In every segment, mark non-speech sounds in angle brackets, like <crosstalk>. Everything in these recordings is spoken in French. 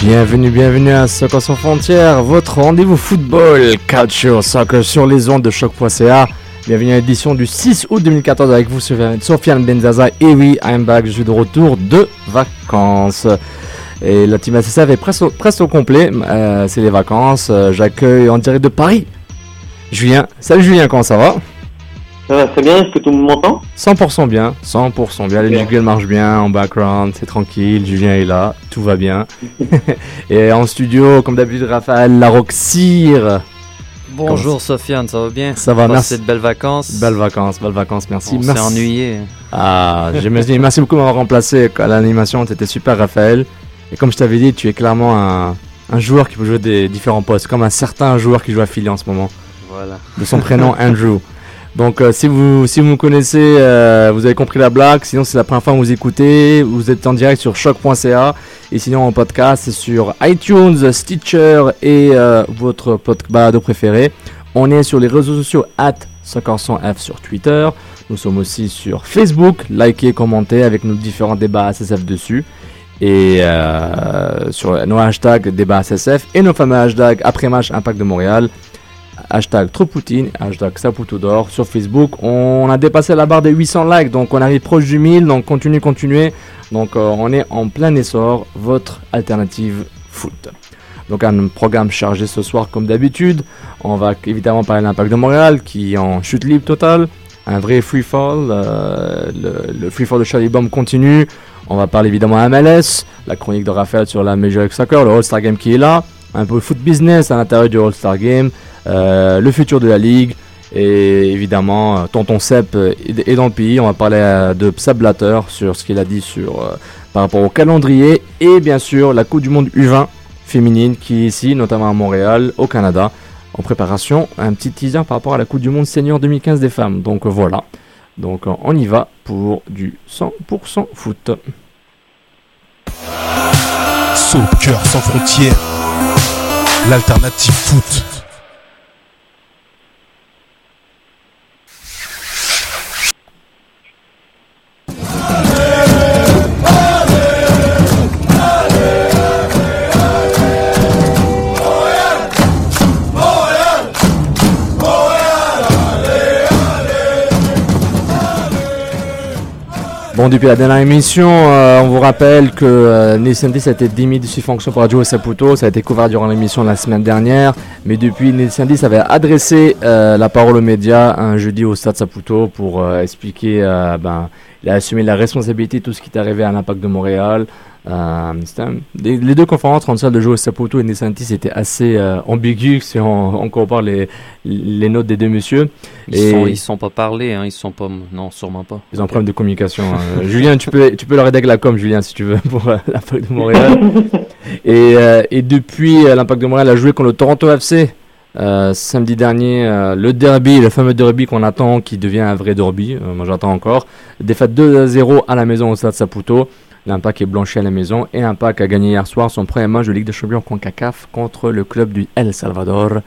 Bienvenue, bienvenue à Soccer sans frontières, votre rendez-vous football, culture, soccer sur les ondes de choc.ca. Bienvenue à l'édition du 6 août 2014 avec vous, Sofiane Benzaza. Et oui, I'm back, je suis de retour de vacances. Et la team SSF est presque, presque au complet, euh, c'est les vacances. Euh, J'accueille en direct de Paris Julien. Salut Julien, comment ça va? Ça va très bien, est-ce que tout le monde m'entend? 100% bien, 100% bien. Les Bien. jingles marchent bien en background, c'est tranquille. Julien est là, tout va bien. <laughs> Et en studio, comme d'habitude, Raphaël Laroxir. Bonjour Sofiane, ça va bien? Ça va, Passé merci. de belles vacances. Belles vacances, belles vacances, merci. On s'est merci. ennuyé. Ah, j'aime- merci beaucoup de m'avoir remplacé à l'animation, c'était super Raphaël. Et comme je t'avais dit, tu es clairement un, un joueur qui peut jouer des différents postes, comme un certain joueur qui joue à Philly en ce moment. Voilà. de son prénom <laughs> Andrew. Donc euh, si vous si vous me connaissez, euh, vous avez compris la blague. Sinon c'est la première fois que vous écoutez. Vous êtes en direct sur choc.ca et sinon en podcast c'est sur iTunes, Stitcher et euh, votre podcast préféré. On est sur les réseaux sociaux at 500F sur Twitter. Nous sommes aussi sur Facebook. Likez, commentez avec nos différents débats SSF dessus. Et sur nos hashtags débat SSF et nos fameux hashtags après match Impact de Montréal hashtag Tropoutine, hashtag Saputo d'or sur Facebook. On a dépassé la barre des 800 likes, donc on arrive proche du 1000, donc continuez, continuez. Donc euh, on est en plein essor, votre alternative foot. Donc un programme chargé ce soir comme d'habitude. On va évidemment parler de l'impact de Montréal qui est en chute libre totale. Un vrai free fall. euh, le, free fall de Charlie Bomb continue. On va parler évidemment MLS, la chronique de Raphaël sur la Major League Soccer, le All-Star Game qui est là. Un peu foot business à l'intérieur du All-Star Game. Euh, le futur de la ligue et évidemment euh, Tonton Sep euh, est dans le pays. On va parler euh, de Seb Blatter sur ce qu'il a dit sur par rapport au calendrier et bien sûr la Coupe du Monde U20 féminine qui est ici, notamment à Montréal, au Canada, en préparation. Un petit teaser par rapport à la Coupe du Monde senior 2015 des femmes. Donc voilà. Donc on y va pour du 100% foot. Soccer sans frontières, l'alternative foot. Depuis la dernière émission, euh, on vous rappelle que euh, Nelson Dis a été démis de ses fonctions par Joe Saputo. Ça a été couvert durant l'émission la semaine dernière. Mais depuis, Dis avait adressé euh, la parole aux médias un jeudi au Stade Saputo pour euh, expliquer, ben, il a assumé la responsabilité de tout ce qui est arrivé à l'impact de Montréal. Euh, c'était un- les, les deux conférences entre celle de Joe Saputo et Nelson Dis étaient assez euh, ambiguës <laughs> si on, on compare les, les notes des deux messieurs. Ils Et- sont, ils sont pas parlés, hein. Ils sont pas. Non, sûrement pas. Ils ont un problème de communication. hein. <laughs> Julien, tu peux, tu peux leur aider avec la com, Julien, si tu veux, pour euh, <laughs> l'impact de Montréal. et, euh, et depuis, euh, l'impact de Montréal a joué contre le Toronto FC euh, samedi dernier. euh, le derby, le fameux derby qu'on attend, qui devient un vrai derby. euh, moi, j'attends encore. Défaite 2 à 0 à la maison au Stade Saputo. L'Impact est blanchi à la maison et l'Impact a gagné hier soir son premier match de Ligue des Champions CONCACAF contre le club du El Salvador,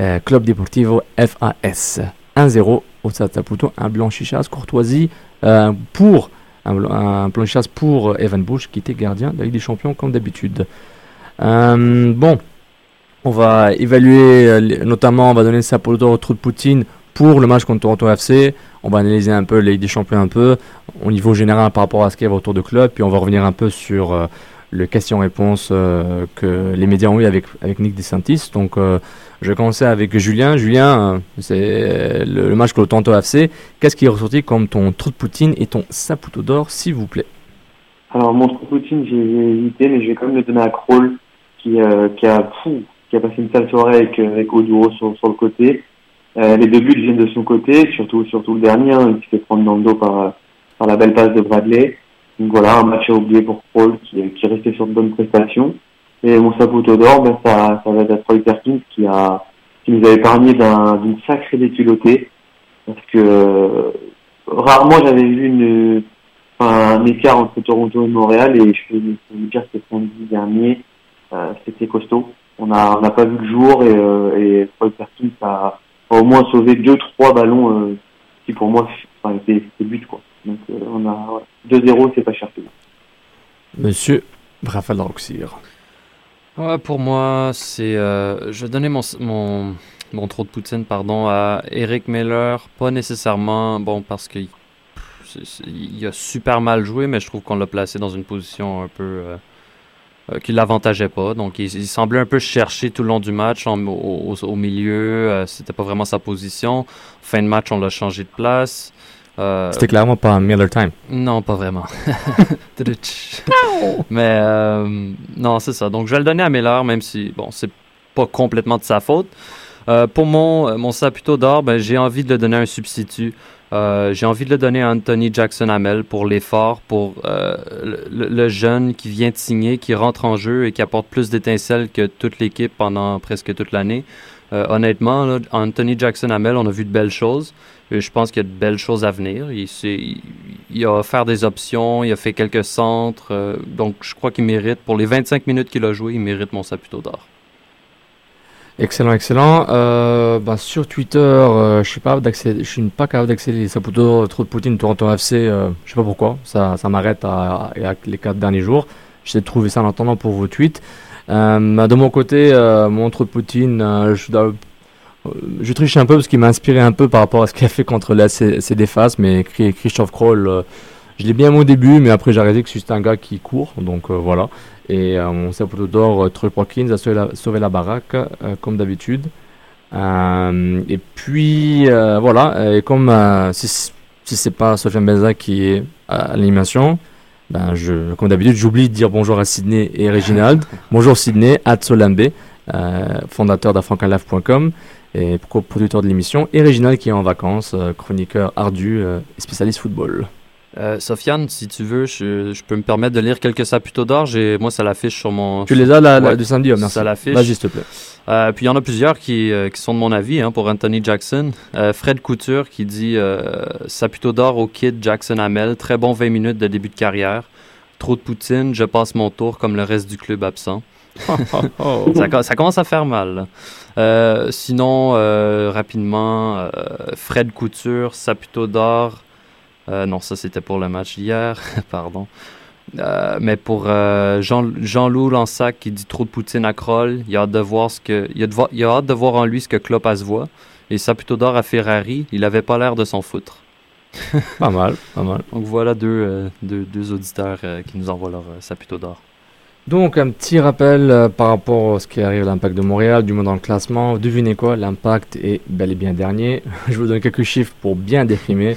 euh, Club Deportivo FAS. 1-0 au Saputo, un blanchissage, courtoisie euh, pour un, un pour Evan Bush qui était gardien de la Ligue des Champions comme d'habitude. Euh, bon, on va évaluer notamment, on va donner Saputo au trou de Poutine pour le match contre Toronto FC. On va analyser un peu la Ligue des Champions un peu au niveau général par rapport à ce qu'il y avait autour de club, puis on va revenir un peu sur euh, le question-réponse euh, que les médias ont eu avec, avec Nick DeSantis. Donc, euh, je vais commencer avec Julien. Julien, c'est le, match le Toronto FC. Qu'est-ce qui est ressorti comme ton trou de Poutine et ton saputo d'or, s'il vous plaît? Alors, mon Poutine, j'ai hésité, mais je vais quand même le donner à Kroll, qui, qui, a, fou, qui a passé une sale soirée avec, avec Oduro sur, sur le côté. Euh, les deux buts viennent de son côté, surtout, surtout le dernier, hein, qui se fait prendre dans le dos par, par la belle passe de Bradley. donc voilà, un match à oublier pour Paul qui, qui restait sur de bonnes prestations. Et mon sapoteau d'or, ben, ça, ça va être Troy Perkins qui a qui nous a épargné d'une sacrée déculottée. Parce que euh, rarement j'avais vu une, un écart entre Toronto et Montréal et je peux vous dire que samedi dernier, euh, c'était costaud. On n'a on a pas vu le jour et, euh, et Troy Perkins a, au moins sauvé deux, trois ballons euh, qui pour moi enfin, étaient, buts quoi. Donc euh, on a 2-0, c'est pas cher payé. Monsieur Raphaël Roxir. Ouais, pour moi, c'est. Euh, je vais donner mon, mon, mon trop de poutine pardon, à Eric Miller. Pas nécessairement, bon, parce qu'il il a super mal joué, mais je trouve qu'on l'a placé dans une position un peu. Euh, qui l'avantageait pas. Donc, il, il, semblait un peu chercher tout le long du match en, au, au, au, milieu. Euh, C'était pas vraiment sa position. Fin de match, on l'a changé de place. Euh, C'était clairement pas Miller Time. Non, pas vraiment. <laughs> Mais euh, non, c'est ça. Donc je vais le donner à Miller, même si bon, c'est pas complètement de sa faute. Euh, pour mon, mon Saputo d'or, ben, j'ai envie de le donner à un substitut. Euh, j'ai envie de le donner à Anthony Jackson Hamel pour l'effort, pour euh, le, jeune qui vient de signer, qui rentre en jeu et qui apporte plus d'étincelles que toute l'équipe pendant presque toute l'année. Euh, honnêtement, Anthony Jackson Hamel, on a vu de belles choses. Et je pense qu'il y a de belles choses à venir. Il, il, a offert des options, il a fait quelques centres. Donc, je crois qu'il mérite, pour les 25 minutes qu'il a joué, il mérite mon Saputo d'or. Excellent, excellent. Euh, bah, sur Twitter, euh, je suis pas je suis pas capable d'accéder Saputo trop de Poutine Toronto FC. Euh, je sais pas pourquoi. Ça, ça m'arrête à, les quatre derniers jours. J'essaie de trouver ça en attendant pour vos tweets. Euh, de mon côté, mon trop de Poutine, je triche un peu parce qu'il m'a inspiré un peu par rapport à ce qu'il a fait contre la CDFAS, mais Christophe Kroll, je l'ai bien aimé au début, mais après j'ai arrêté que c'est un gars qui court, donc voilà. Et euh, mon sapoteau d'or, Troy Hawkins a sauvé la, sauvé la baraque, comme d'habitude. et puis voilà, et comme si, si c'est pas Sofiane Benza qui est à l'animation, ben je, comme d'habitude, j'oublie de dire bonjour à Sydney et Reginald. <laughs> bonjour Sydney, Ad Solambe, fondateur d'afrancanlife.com et producteur de l'émission, et Réginal qui est en vacances, euh, chroniqueur ardu euh, et spécialiste football. Euh, Sofiane, si tu veux, je, je, peux me permettre de lire quelques saputos d'or. Moi, ça l'affiche sur mon. Tu les as la, ouais, la, du samedi, oh, merci. Ça l'affiche. Vas-y, s'il te plaît. Euh, puis il y en a plusieurs qui, euh, qui sont de mon avis hein, pour Anthony Jackson. Euh, Fred Couture qui dit Saputo d'or au kid Jackson Hamel. Très bon 20 minutes de début de carrière. Trop de poutine, je passe mon tour comme le reste du club absent. <laughs> ça, ça, commence à faire mal. Euh, sinon, euh, rapidement, euh, Fred Couture, Saputo d'or. Non, ça c'était pour le match d'hier, <laughs> pardon. mais pour Jean, Jean-Loup Lansac qui dit trop de poutine à Kroll, il a hâte de voir ce que, il a, de, il a hâte de voir en lui ce que Klopp a se voit. Et Saputo d'or à Ferrari, il avait pas l'air de s'en foutre. <laughs> pas mal, pas mal. Donc voilà deux, deux, deux auditeurs qui nous envoient leur Saputo d'or. Donc un petit rappel euh, par rapport à ce qui arrive à l'impact de Montréal, du moins dans le classement. Devinez quoi, l'impact est bel et bien dernier. <laughs> Je vous donne quelques chiffres pour bien déprimer.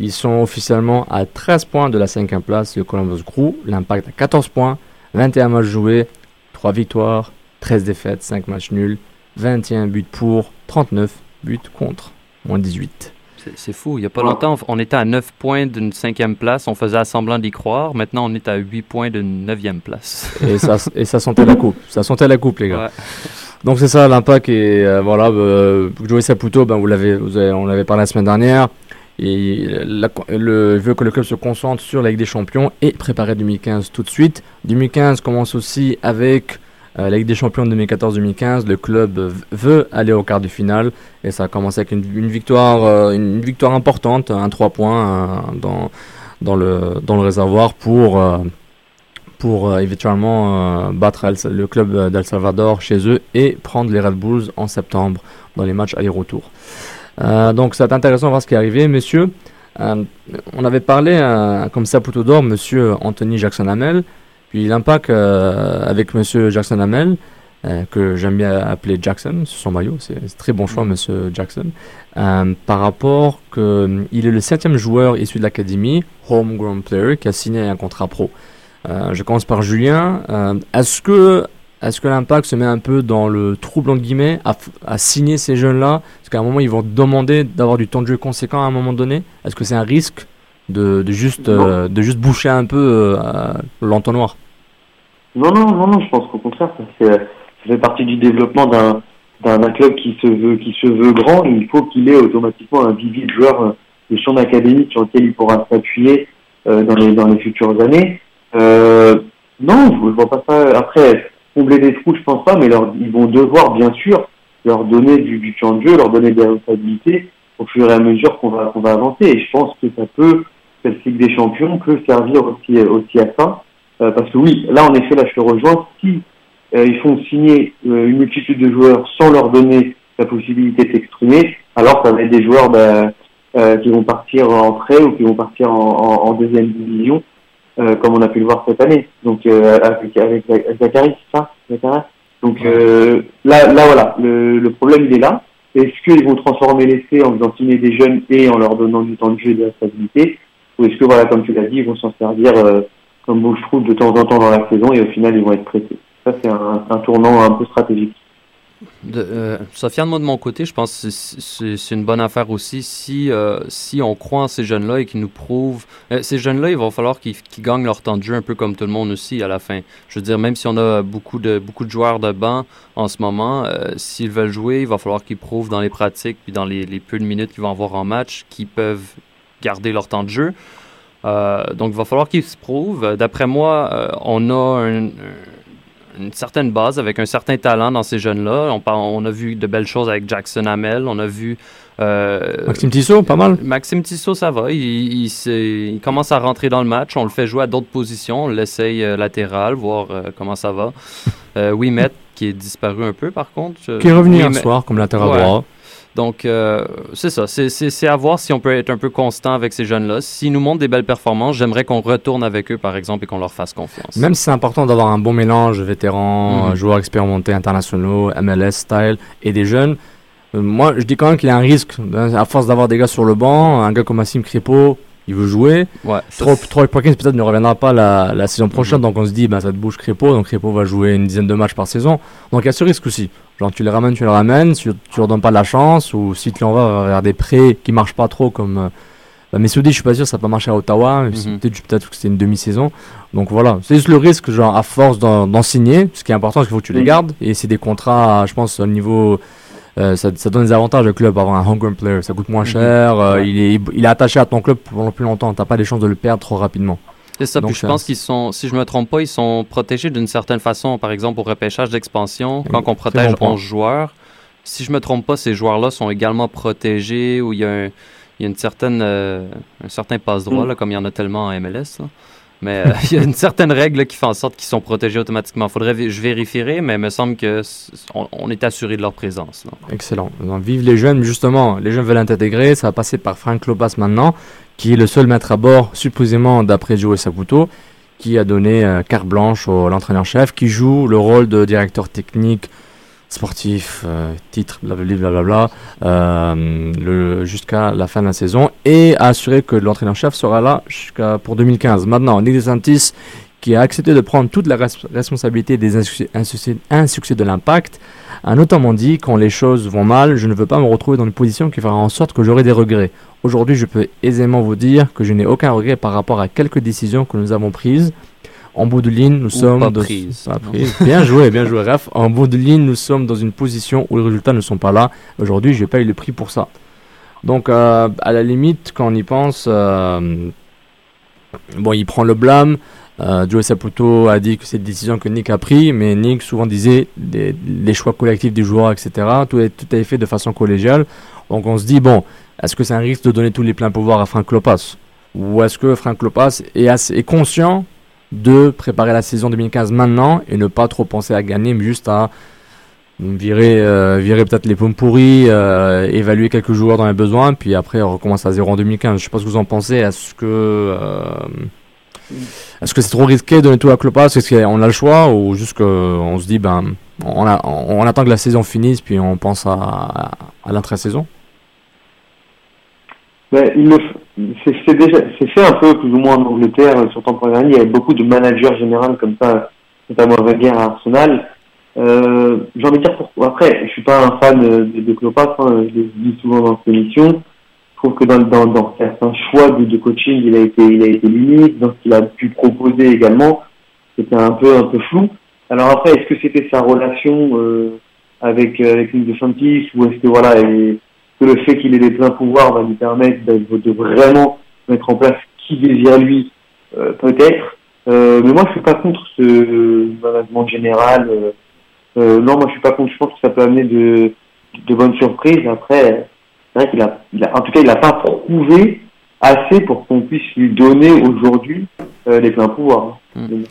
Ils sont officiellement à 13 points de la 5e place, le Columbus Crew. L'impact à 14 points, 21 matchs joués, 3 victoires, 13 défaites, 5 matchs nuls, 21 buts pour, 39 buts contre, moins 18. C'est fou. Il n'y a pas longtemps, on était à 9 points d'une cinquième place. On faisait semblant d'y croire. Maintenant, on est à 8 points d'une neuvième place. et, ça, <laughs> et ça sentait la coupe. Ça sentait la coupe, les gars. Ouais. Donc, c'est ça, l'impact. Et euh, voilà, euh, Joey Saputo, ben, vous l'avez, on l'avait parlé la semaine dernière. Et la, veut que le club se concentre sur la Ligue des Champions et préparer 2015 tout de suite. 2015 commence aussi avec euh, la Ligue des Champions de 2014-2015, le club veut aller au quart de finale et ça a commencé avec une, victoire, euh, une victoire importante, un 3 points euh, dans, le, réservoir pour, euh, éventuellement battre le club d'El Salvador chez eux et prendre les Red Bulls en septembre dans les matchs aller-retour. Donc c'est intéressant de voir ce qui est arrivé, messieurs. on avait parlé, comme ça, Poutou d'or, monsieur Anthony Jackson Hamel. Puis l'impact euh, avec Monsieur Jackson Hamel, euh, que j'aime bien appeler Jackson, sur son maillot, c'est très bon choix, Monsieur Jackson, euh, par rapport que il est le septième joueur issu de l'académie, homegrown player, qui a signé un contrat pro. je commence par Julien. Est-ce que est-ce que l'impact se met un peu dans le trouble entre guillemets à, à signer ces jeunes-là? Parce qu'à un moment ils vont demander d'avoir du temps de jeu conséquent à un moment donné. Est-ce que c'est un risque de, de juste, euh, de juste boucher un peu euh, l'entonnoir? Non, non, non, non, je pense qu'au contraire, ça fait, ça fait partie du développement d'un d'un club qui se veut qui se veut grand. Il faut qu'il ait automatiquement un vivier de joueurs euh, de son académie sur lequel il pourra s'appuyer euh, dans les dans les futures années. Euh, non, je, je vois pas ça. Après, combler des trous, je pense pas, mais leur, ils vont devoir bien sûr leur donner du, du temps de jeu, leur donner des responsabilités au fur et à mesure qu'on va qu'on va avancer. Et je pense que ça peut, cette Ligue des Champions peut servir aussi aussi à ça. Euh, parce que oui, là en effet, là je te rejoins. Si euh, ils font signer euh, une multitude de joueurs sans leur donner la possibilité de s'exprimer, alors ça va être des joueurs bah, euh, qui vont partir en prêt ou qui vont partir en, en deuxième division, euh, comme on a pu le voir cette année. Donc avec, avec, Zachary, c'est ça, Zachary? Donc là, là voilà, le, le problème il est là. Est-ce qu'ils vont transformer l'essai en faisant signer des jeunes et en leur donnant du temps de jeu et de la stabilité? Ou est-ce que, voilà, comme tu l'as dit, ils vont s'en servir euh, comme bouche-trou de temps en temps dans la saison et au final, ils vont être prêtés Ça, c'est un, un, tournant un peu stratégique. De, euh, Sofiane, moi de mon côté, je pense que c'est une bonne affaire aussi si, euh, si on croit en ces jeunes-là et qu'ils nous prouvent. Euh, ces jeunes-là, il va falloir qu'ils qu gagnent leur temps de jeu un peu comme tout le monde aussi à la fin. Je veux dire, même si on a beaucoup de, beaucoup de joueurs de banc en ce moment, euh, s'ils veulent jouer, il va falloir qu'ils prouvent dans les pratiques puis dans les, les peu de minutes qu'ils vont avoir en match qu'ils peuvent garder leur temps de jeu. Donc, il va falloir qu'ils se prouvent. D'après moi, on a un une certaine base, avec un certain talent dans ces jeunes-là. On, on, a vu de belles choses avec Jackson Hamel. On a vu. Euh, Maxime Tissot, pas mal. Maxime Tissot, ça va. Il, il, il, commence à rentrer dans le match. On le fait jouer à d'autres positions. On l'essaye euh, latéral, voir euh, comment ça va. <laughs> euh, Wimet, qui est disparu un peu, par contre. Qui est revenu hier soir comme latéral ouais. droit. Donc, euh, c'est ça. C'est à voir si on peut être un peu constant avec ces jeunes-là. S'ils nous montrent des belles performances, j'aimerais qu'on retourne avec eux, par exemple, et qu'on leur fasse confiance. Même si c'est important d'avoir un bon mélange vétérans, Mhm. mmh. joueurs expérimentés internationaux, MLS style et des jeunes. Euh, moi, je dis quand même qu'il y a un risque. hein, À force d'avoir des gars sur le banc, un gars comme Massim Crépeau, il veut jouer. Ouais, Troy, Troy Perkins peut-être ne reviendra pas la, la saison prochaine, donc on se dit, bah, ça te bouge Crépeau, donc Crépeau va jouer une dizaine de matchs par saison. Donc il y a ce risque aussi. Genre tu les ramènes, tu les ramènes, tu, tu leur donnes pas la chance, ou si tu l'envoies vers des prêts qui marchent pas trop comme... Euh, bah, Messoudi, je suis pas sûr, ça n'a pas marché à Ottawa, Mhm. mmh. peut-être peut que c'était une demi-saison. Donc voilà, c'est juste le risque, genre à force d'en signer, ce qui est important, c'est qu'il faut que tu les gardes, et c'est des contrats, je pense, au niveau... Euh, ça, ça, donne des avantages au club avoir un homegrown player. Ça coûte moins cher. Euh, ouais. il, est, il est attaché à ton club pendant plus longtemps. T'as pas des chances de le perdre trop rapidement. C'est ça. Donc, puis je pense qu'ils sont, si je me trompe pas, ils sont protégés d'une certaine façon. Par exemple, au repêchage d'expansion, quand on protège bon 11 joueurs, si je me trompe pas, ces joueurs-là sont également protégés ou il y a, un, il y a une certaine, euh, un certain passe-droit, mm. comme il y en a tellement en MLS. Là. Mais euh, <laughs> il y a une certaine règle qui fait en sorte qu'ils sont protégés automatiquement. Faudrait, je vérifierai, mais il me semble que on, est assuré de leur présence. Excellent. Donc, vive les jeunes, justement. Les jeunes veulent intégrer. Ça va passer par Frank Lopas maintenant, qui est le seul maître à bord, supposément d'après Joe Saputo, qui a donné euh, carte blanche à l'entraîneur-chef, qui joue le rôle de directeur technique sportif, euh, titre, blablabla, euh, jusqu'à la fin de la saison et a assuré que l'entraîneur-chef sera là jusqu'à pour 2015. Maintenant, Nick DeSantis, qui a accepté de prendre toute la res responsabilité des insuccès, insuccès de l'impact, a notamment dit quand les choses vont mal, je ne veux pas me retrouver dans une position qui fera en sorte que j'aurai des regrets. Aujourd'hui, je peux aisément vous dire que je n'ai aucun regret par rapport à quelques décisions que nous avons prises. En bout de ligne, nous Ou sommes pas de... prise. Pas prise. bien joué, bien joué, Raph. En bout de ligne, nous sommes dans une position où les résultats ne sont pas là. Aujourd'hui, je n'ai pas eu le prix pour ça. Donc, euh, à la limite, quand on y pense, euh, bon, il prend le blâme. Euh, Joe Saputo a dit que c'est une décision que Nick a prise, mais Nick souvent disait des, les choix collectifs des joueurs, etc. Tout est, tout est fait de façon collégiale. Donc, on se dit, bon, est-ce que c'est un risque de donner tous les pleins pouvoirs à Frank Lopas Ou est-ce que Frank Lopas est, assez, est conscient de préparer la saison 2015 maintenant et ne pas trop penser à gagner, mais juste à virer, euh, virer peut-être les pommes pourries, euh, évaluer quelques joueurs dans les besoins, puis après on recommence à zéro en 2015. Je sais pas ce que vous en pensez. Est-ce que euh, est-ce que c'est trop risqué de donner tout à Klopas Est-ce qu'on a le choix ou juste qu'on se dit ben on, attend que la saison finisse puis on pense à, à, à l'intra-saison c'est déjà c'est fait un peu plus ou moins en Angleterre sur temps première année. Il y a beaucoup de managers généraux comme ça, notamment Wenger à Arsenal. Euh, J'ai envie de dire pourquoi. Après, je suis pas un fan de, de hein, je le dis souvent dans cette émission. trouve que dans, dans, certains choix de, de, coaching, il a été, il a été limite. Dans ce qu'il a pu proposer également, c'était un peu, un peu flou. Alors après, est-ce que c'était sa relation euh, avec avec Nick DeSantis ou est-ce que voilà, et, que le fait qu'il ait des pleins pouvoirs va lui permettre de, de vraiment mettre en place qui désire lui, euh, peut-être. Euh, mais moi, je suis pas contre ce management général. Euh, non, moi, je suis pas contre. Je pense que ça peut amener de, de bonnes surprises. Après, c'est vrai qu'il a, il a, en tout cas, il n'a pas prouvé assez pour qu'on puisse lui donner aujourd'hui les pleins pouvoirs. Mm.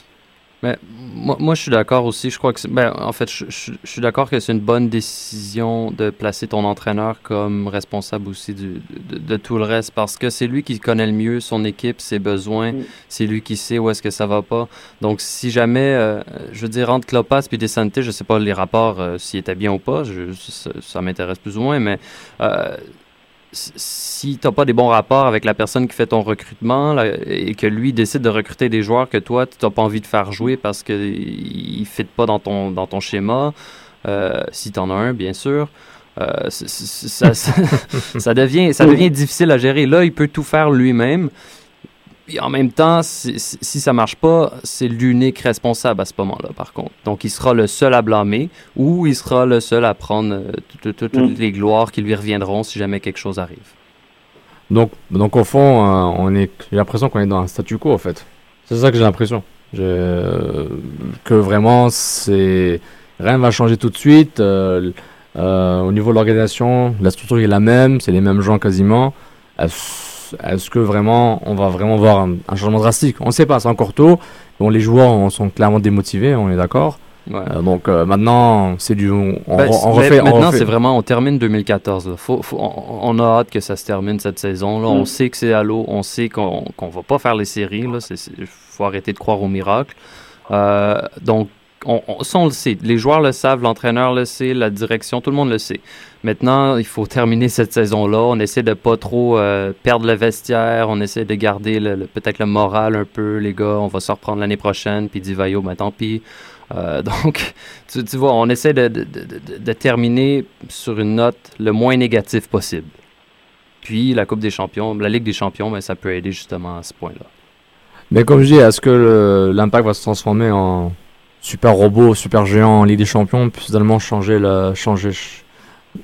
Mais moi, moi, je suis d'accord aussi. Je crois que, ben, en fait, je, je, je suis d'accord que c'est une bonne décision de placer ton entraîneur comme responsable aussi du, de, de, tout le reste parce que c'est lui qui connaît le mieux son équipe, ses besoins. Mm. C'est lui qui sait où est-ce que ça va pas. Donc, si jamais, euh, je veux dire, entre Clopas puis Desante, je sais pas les rapports, euh, s'il était bien ou pas, je, ça, ça m'intéresse plus ou moins, mais euh, si tu n'as pas des bons rapports avec la personne qui fait ton recrutement là, et que lui décide de recruter des joueurs que toi, tu n'as pas envie de faire jouer parce qu'ils ne fit pas dans ton, dans ton schéma, euh, si tu en as un, bien sûr, euh, ça, ça, <laughs> ça, devient, ça devient difficile à gérer. Là, il peut tout faire lui-même. Et en même temps, si, si ça marche pas, c'est l'unique responsable à ce moment-là, par contre. Donc, il sera le seul à blâmer ou il sera le seul à prendre euh, toutes Mm. les gloires qui lui reviendront si jamais quelque chose arrive. Donc, donc au fond, euh, on est, j'ai l'impression qu'on est dans un statu quo, en fait. C'est ça que j'ai l'impression. Euh, que vraiment, c'est rien ne va changer tout de suite. euh, au niveau de l'organisation, la structure est la même, c'est les mêmes gens quasiment. Est-ce que vraiment, on va vraiment voir un, un changement drastique On ne sait pas, c'est encore tôt. Bon, les joueurs sont clairement démotivés, on est d'accord. Ouais. Euh, donc euh, maintenant, c'est du, on, on, Ben, on mais refait. maintenant, c'est vraiment, on termine 2014. là. Faut, faut- on, on a hâte que ça se termine cette saison. Là. On Mm. sait que c'est à l'eau. On sait qu'on qu'on va pas faire les séries. Il faut arrêter de croire au miracle. Euh, donc, on, ça, on le sait. Les joueurs le savent, l'entraîneur le sait, la direction, tout le monde le sait. Maintenant, il faut terminer cette saison-là. On essaie de pas trop euh, perdre le vestiaire. On essaie de garder peut-être le moral un peu. Les gars, on va se reprendre l'année prochaine. Puis dit Vaillot, ben tant pis. <laughs> Donc, tu, vois, on essaie de, terminer sur une note le moins négative possible. Puis la Coupe des Champions, la Ligue des Champions, ben, ça peut aider justement à ce point-là. Mais comme je dis, est-ce que l'impact va se transformer en super robot, super géant en Ligue des Champions, puis finalement changer la, changer, ch-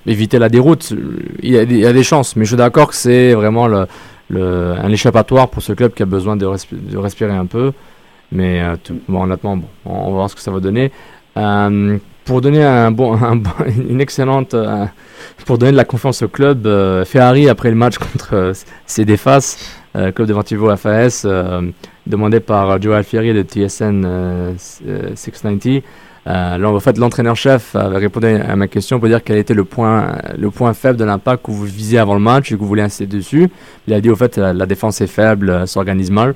éviter la déroute il y, a, des- chances, mais je suis d'accord que c'est vraiment le, le, un échappatoire pour ce club qui a besoin de, respi- de respirer un peu. Mais euh, honnêtement, bon, on va voir ce que ça va donner. Euh, pour donner un bon, <laughs> un bon- une excellente, euh, pour donner de la confiance au club, Ferrari après le match contre euh, CDFAS, club de Vantivo FAS, euh, demandé par Joe Alfieri de TSN euh, s- euh, 690. Euh, là, en fait, l'entraîneur-chef avait répondu à ma question pour dire quel était le point, point faible de l'impact que vous visiez avant le match et que vous voulez insister dessus. Il a dit au fait la, la défense est faible, euh, s'organise mal,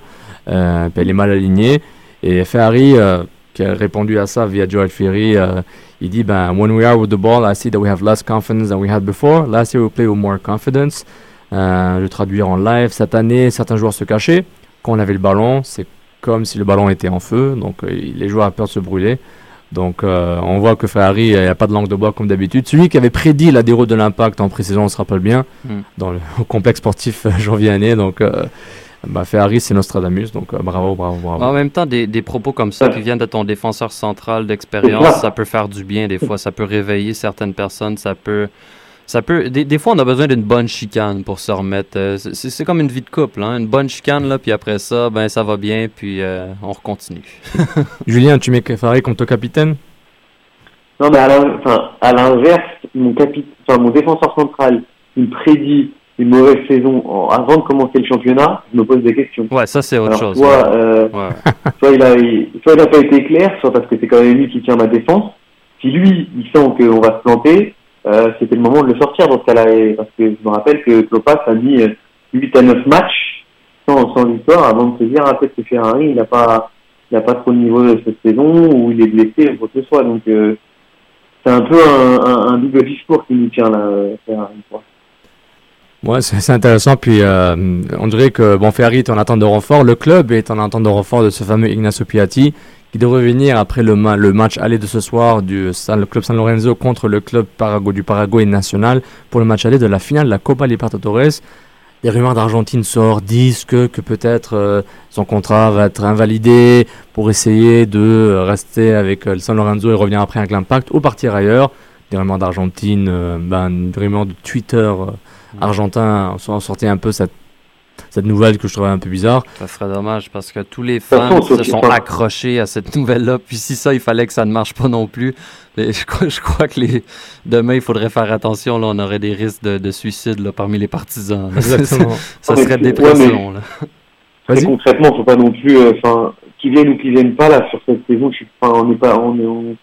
euh, elle est mal alignée. Et Ferrari, euh, qui a répondu à ça via Joe Alfieri, euh, il dit ben, When we are with the ball, I see that we have less confidence than we had before. Last year we play with more confidence. Euh, vais traduire en live. Cette année, certains joueurs se cachaient. Quand on avait le ballon, c'est comme si le ballon était en feu. Donc euh, les joueurs ont peur de se brûler. Donc euh, on voit que Ferrari, il n'y a pas de langue de bois comme d'habitude. Celui qui avait prédit la déroute de l'impact en pré-saison, on se rappelle bien, Mm. dans le au complexe sportif euh, janvier-année. Donc euh, bah, Ferrari, c'est Nostradamus. Donc euh, bravo, bravo, bravo. En même temps, des, des propos comme ça qui viennent de ton défenseur central d'expérience, ça peut faire du bien des fois. Ça peut réveiller certaines personnes. Ça peut. Ça peut des, des fois, on a besoin d'une bonne chicane pour se remettre. euh, c'est c'est comme une vie de couple, hein? une bonne chicane, là, puis après ça, ben ça va bien, puis euh, on continue. <laughs> Julien, tu mets Ferrari comme ton capitaine? Non, mais à l'in- enfin, à l'inverse, mon, capi- enfin, mon défenseur central, il prédit une mauvaise saison en- avant de commencer le championnat, je me pose des questions. Ouais, ça c'est autre Alors, chose. soit, euh, Ouais. soit <laughs> il a, il- soit il a pas été clair, soit parce que c'est quand même lui qui tient ma défense. Si lui, il sent qu'on va se planter, euh, c'était le moment de le sortir dans ce cas-là. Parce que je me rappelle que Klopas a mis euh, 8 à 9 matchs sans, victoire avant de se dire, ah, peut-être que Ferrari, n'a pas, il pas trop de niveau cette saison, ou il est blessé, ou quoi que ce soit. Donc, euh, c'est un peu un, double discours qui nous tient là, euh, Ferrari. quoi. Ouais, c'est intéressant. Puis on dirait que bon, Ferrari est en attente de renfort. Le club est en attente de renfort de ce fameux Ignacio Piatti qui devrait venir après le, ma- le match aller de ce soir du San- le club San Lorenzo contre le club Parago du Paraguay national pour le match aller de la finale de la Copa Libertadores. des rumeurs d'Argentine sortent, disent que, que peut-être euh, son contrat va être invalidé pour essayer de rester avec le San Lorenzo et revenir après avec l'Impact ou partir ailleurs. Des rumeurs d'Argentine, ben, des rumeurs de Twitter argentin ont sorti un peu cette cette nouvelle que je trouvais un peu bizarre. Ça serait dommage parce que tous les fans se sont accrochés à cette nouvelle-là. Puis si ça, il fallait que ça ne marche pas non plus. <laughs> je, crois, je crois que les... demain, il faudrait faire attention. Là, on aurait des risques de, suicide là, parmi les partisans. Exactement. <laughs> ça, serait dépression. Ouais, concrètement, faut pas non plus, euh, enfin, qui viennent ou qui viennent pas là sur cette saison. Je suis, on n'est pas, on est,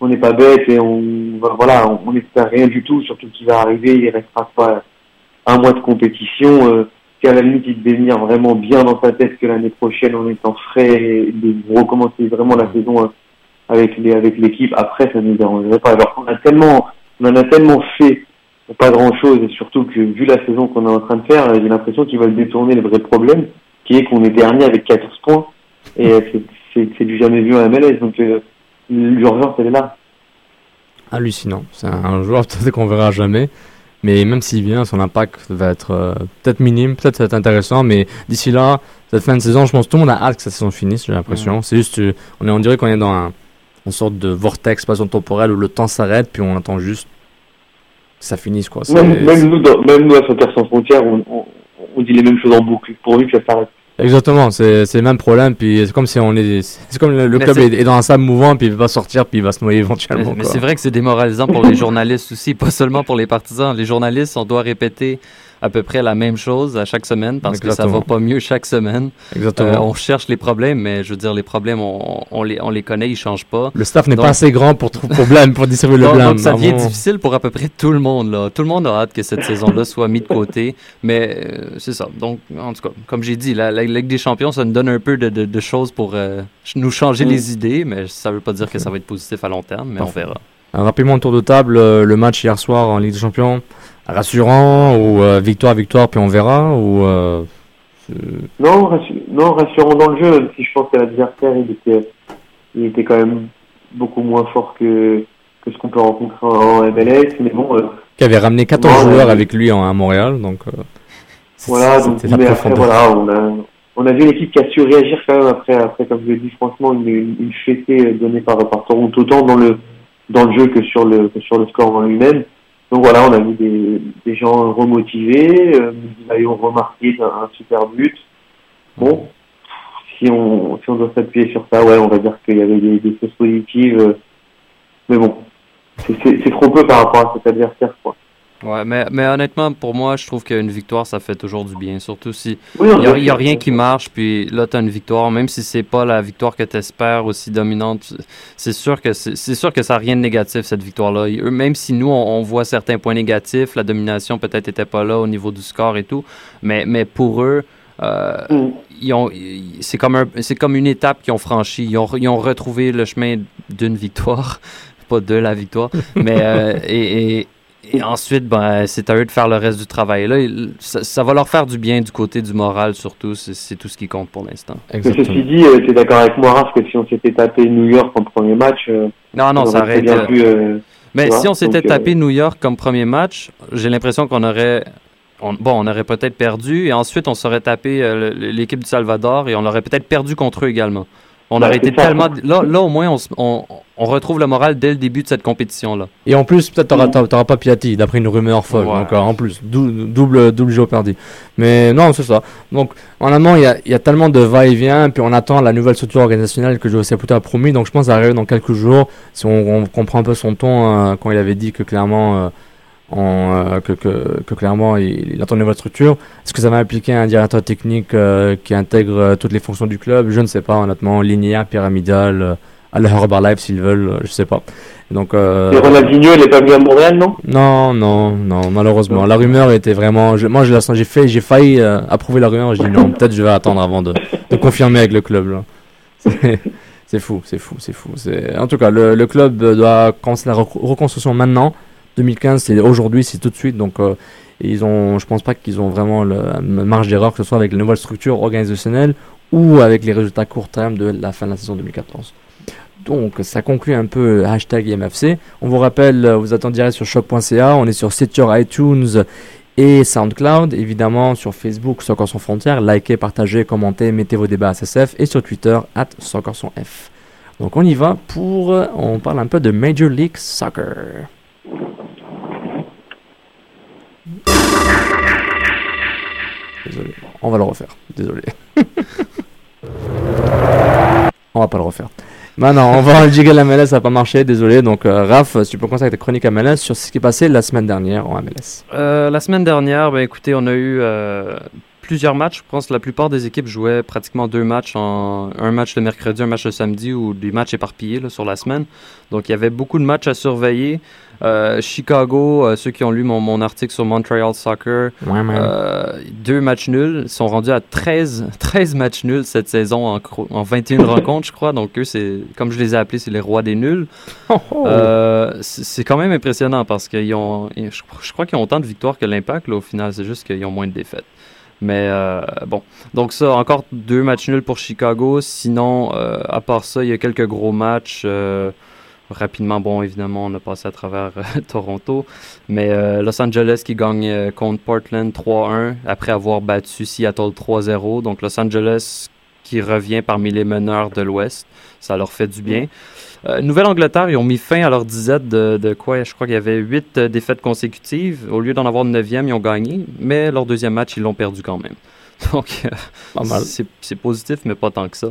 on n'est pas bête et on, voilà, on n'espère rien du tout. Surtout qu'il va arriver, il restera pas un mois de compétition. Euh, qu'à la limite il devait venir vraiment bien dans sa tête que l'année prochaine en étant frais et de recommencer vraiment la saison euh, avec les avec l'équipe après ça ne nous dérangerait pas. Alors qu'on a tellement on en a tellement fait pas grand chose et surtout que vu la saison qu'on est en train de faire j'ai l'impression qu'ils veulent détourner le vrai problème qui est qu'on est dernier avec 14 points et euh, c'est du jamais vu en MLS donc euh, l'urgence elle est là. Hallucinant. C'est un joueur peut-être qu'on verra jamais mais même s'il vient, son impact va être euh, peut-être minime, peut-être ça va être intéressant, mais d'ici là, cette fin de saison, je pense que tout le monde a hâte que sa saison finisse, j'ai l'impression. C'est juste, euh, on, est, on dirait qu'on est dans un, une sorte de vortex spatio-temporel où le temps s'arrête, puis on attend juste que ça finisse. Quoi. Même, même, nous, même nous, à Soccer sans frontières, on, on, on, dit les mêmes choses en boucle, pourvu que ça s'arrête. Exactement, c'est le même problème. Puis c'est comme si on est, c'est comme le, club est, dans un sable mouvant, puis il va sortir, puis il va se noyer éventuellement. Mais, c'est vrai que c'est démoralisant pour les journalistes aussi, pas seulement pour les partisans. Les journalistes, on doit répéter à peu près la même chose à chaque semaine parce que ça va pas mieux chaque semaine. Exactement. Euh, on cherche les problèmes, mais je veux dire, les problèmes, on, on les, on les connaît, ils changent pas. Le staff n'est pas assez grand pour trouver problème, pour distribuer le blâme. Donc ça devient difficile pour à peu près tout le monde. Là. Tout le monde a hâte que cette saison-là soit mise de côté, mais euh, c'est ça. Donc, en tout cas, comme j'ai dit, la, Ligue des Champions, ça nous donne un peu de, de, choses pour euh, nous changer les mm. idées, mais ça veut pas dire que ça va être positif à long terme, mais on verra. rapidement, un tour de table, le match hier soir en Ligue des Champions rassurant ou euh, victoire victoire puis on verra ou euh, non non rassurant dans le jeu même si je pense que l'adversaire il était il était quand même beaucoup moins fort que que ce qu'on peut rencontrer en MLS mais bon euh, qui avait ramené 14 joueurs avec lui en, à Montréal donc voilà donc mais après voilà on a on a vu une équipe qui a su réagir quand même après après comme je l'ai dit franchement une, une, fêtée donnée par par Toronto autant dans le dans le jeu que sur le que sur le score en lui-même donc voilà, on a vu des, gens remotivés, euh, ont remarqué un, super but. Bon, si on, si on doit s'appuyer sur ça, ouais, on va dire qu'il y avait des, des choses positives. Euh, mais bon, c'est trop peu par rapport à cet adversaire, quoi. Ouais, mais, mais honnêtement, pour moi, je trouve qu'une victoire, ça fait toujours du bien. Surtout si il n'y a, rien qui marche, puis là, tu as une victoire, même si c'est pas la victoire que tu espères aussi dominante, c'est sûr que c'est sûr que ça n'a rien de négatif, cette victoire-là. Même si nous, on, voit certains points négatifs, la domination peut-être n'était pas là au niveau du score et tout, mais, mais pour eux, euh, mm. c'est comme, un, comme une étape qu'ils ont franchie. Ils ont, ils ont retrouvé le chemin d'une victoire, <laughs> pas de la victoire, mais euh, et et ensuite, ben, c'est à eux de faire le reste du travail. Là, ça, va leur faire du bien du côté du moral, surtout. C'est tout ce qui compte pour l'instant. Ceci dit, euh, tu es d'accord avec moi, Raph, que si on s'était tapé New York en premier match. Euh, non, non, ça aurait été. Euh, mais si on s'était tapé New York comme premier match, j'ai l'impression qu'on aurait. bon, on aurait peut-être perdu et ensuite on serait tapé l'équipe du Salvador et on aurait peut-être perdu contre eux également. On aurait été tellement. Là, là, au moins, on, on, retrouve le moral dès le début de cette compétition-là. Et en plus, peut-être t'auras, t'auras pas Piatti, d'après une rumeur folle. Donc, en plus, double, double jeu perdu. Mais non, c'est ça. Donc, en amont, il y a, y a, tellement de va-et-vient, puis on attend la nouvelle structure organisationnelle que José Puta a promis. Donc, je pense que ça arrive dans quelques jours. Si on, comprend un peu son ton, euh, quand il avait dit que clairement. Euh, euh, que, que, que, clairement il, il, une nouvelle structure. Est-ce que ça va impliquer un directeur technique euh, qui intègre euh, toutes les fonctions du club? Je ne sais pas, honnêtement. Linéaire, pyramidal, à la Herbalife s'ils veulent, je sais pas. Donc, euh, Et Ronaldinho, il est pas venu à Montréal, non? Non, non, non, malheureusement. La rumeur était vraiment. moi, j'ai fait, j'ai failli approuver la rumeur. J'ai dit non, peut-être je vais attendre avant de, de confirmer avec le club. C'est fou, c'est fou, c'est fou. En tout cas, le, le, club doit commencer la reconstruction maintenant. 2015, c'est aujourd'hui, c'est tout de suite. Donc, euh, ils ont, je pense pas qu'ils ont vraiment le, marge d'erreur, que ce soit avec les nouvelles structures organisationnelles ou avec les résultats court terme de la fin de la saison 2014. Donc, ça conclut un peu hashtag IMFC. On vous rappelle, vous attendirez sur shop.ca. On est sur Stitcher, iTunes et SoundCloud, évidemment sur Facebook Soccer sans frontières, likez, partagez, commentez, mettez vos débats à SSF et sur Twitter at Soccer F. Donc on y va pour, on parle un peu de Major League Soccer. Désolé, on va le refaire, désolé. <laughs> on va pas le refaire. Maintenant, on va le jiggle MLS, ça n'a pas marché, désolé. Donc, euh, Raph, tu peux avec ta chronique MLS sur ce qui est passé la semaine dernière en MLS. Euh, la semaine dernière, ben, écoutez, on a eu euh, plusieurs matchs. Je pense que la plupart des équipes jouaient pratiquement deux matchs, en, un match le mercredi, un match le samedi, ou des matchs éparpillés sur la semaine. Donc, il y avait beaucoup de matchs à surveiller. Euh, Chicago, euh, ceux qui ont lu mon, mon, article sur Montreal Soccer, ouais, euh, deux matchs nuls, sont rendus à 13, 13 <laughs> matchs nuls cette saison en, en 21 rencontres, je crois. Donc eux, c'est comme je les ai appelés, c'est les rois des nuls. Oh, oh. c'est quand même impressionnant parce qu'ils ont, je, je crois qu'ils ont autant de victoires que l'Impact. Au final, c'est juste qu'ils ont moins de défaites. Mais euh, bon, donc ça, encore deux matchs nuls pour Chicago. Sinon, euh, à part ça, il y a quelques gros matchs. Euh, rapidement, bon, évidemment, on a passé à travers <laughs> Toronto. Mais Los Angeles qui gagne contre Portland 3-1 après avoir battu Seattle 3-0. Donc Los Angeles qui revient parmi les meneurs de l'Ouest. Ça leur fait du bien. Euh, Nouvelle-Angleterre, ils ont mis fin à leur disette de, de quoi? Je crois qu'il y avait huit euh, défaites consécutives. Au lieu d'en avoir une neuvième, ils ont gagné. Mais leur deuxième match, ils l'ont perdu quand même. <laughs> Donc, euh, c'est positif, mais pas tant que ça.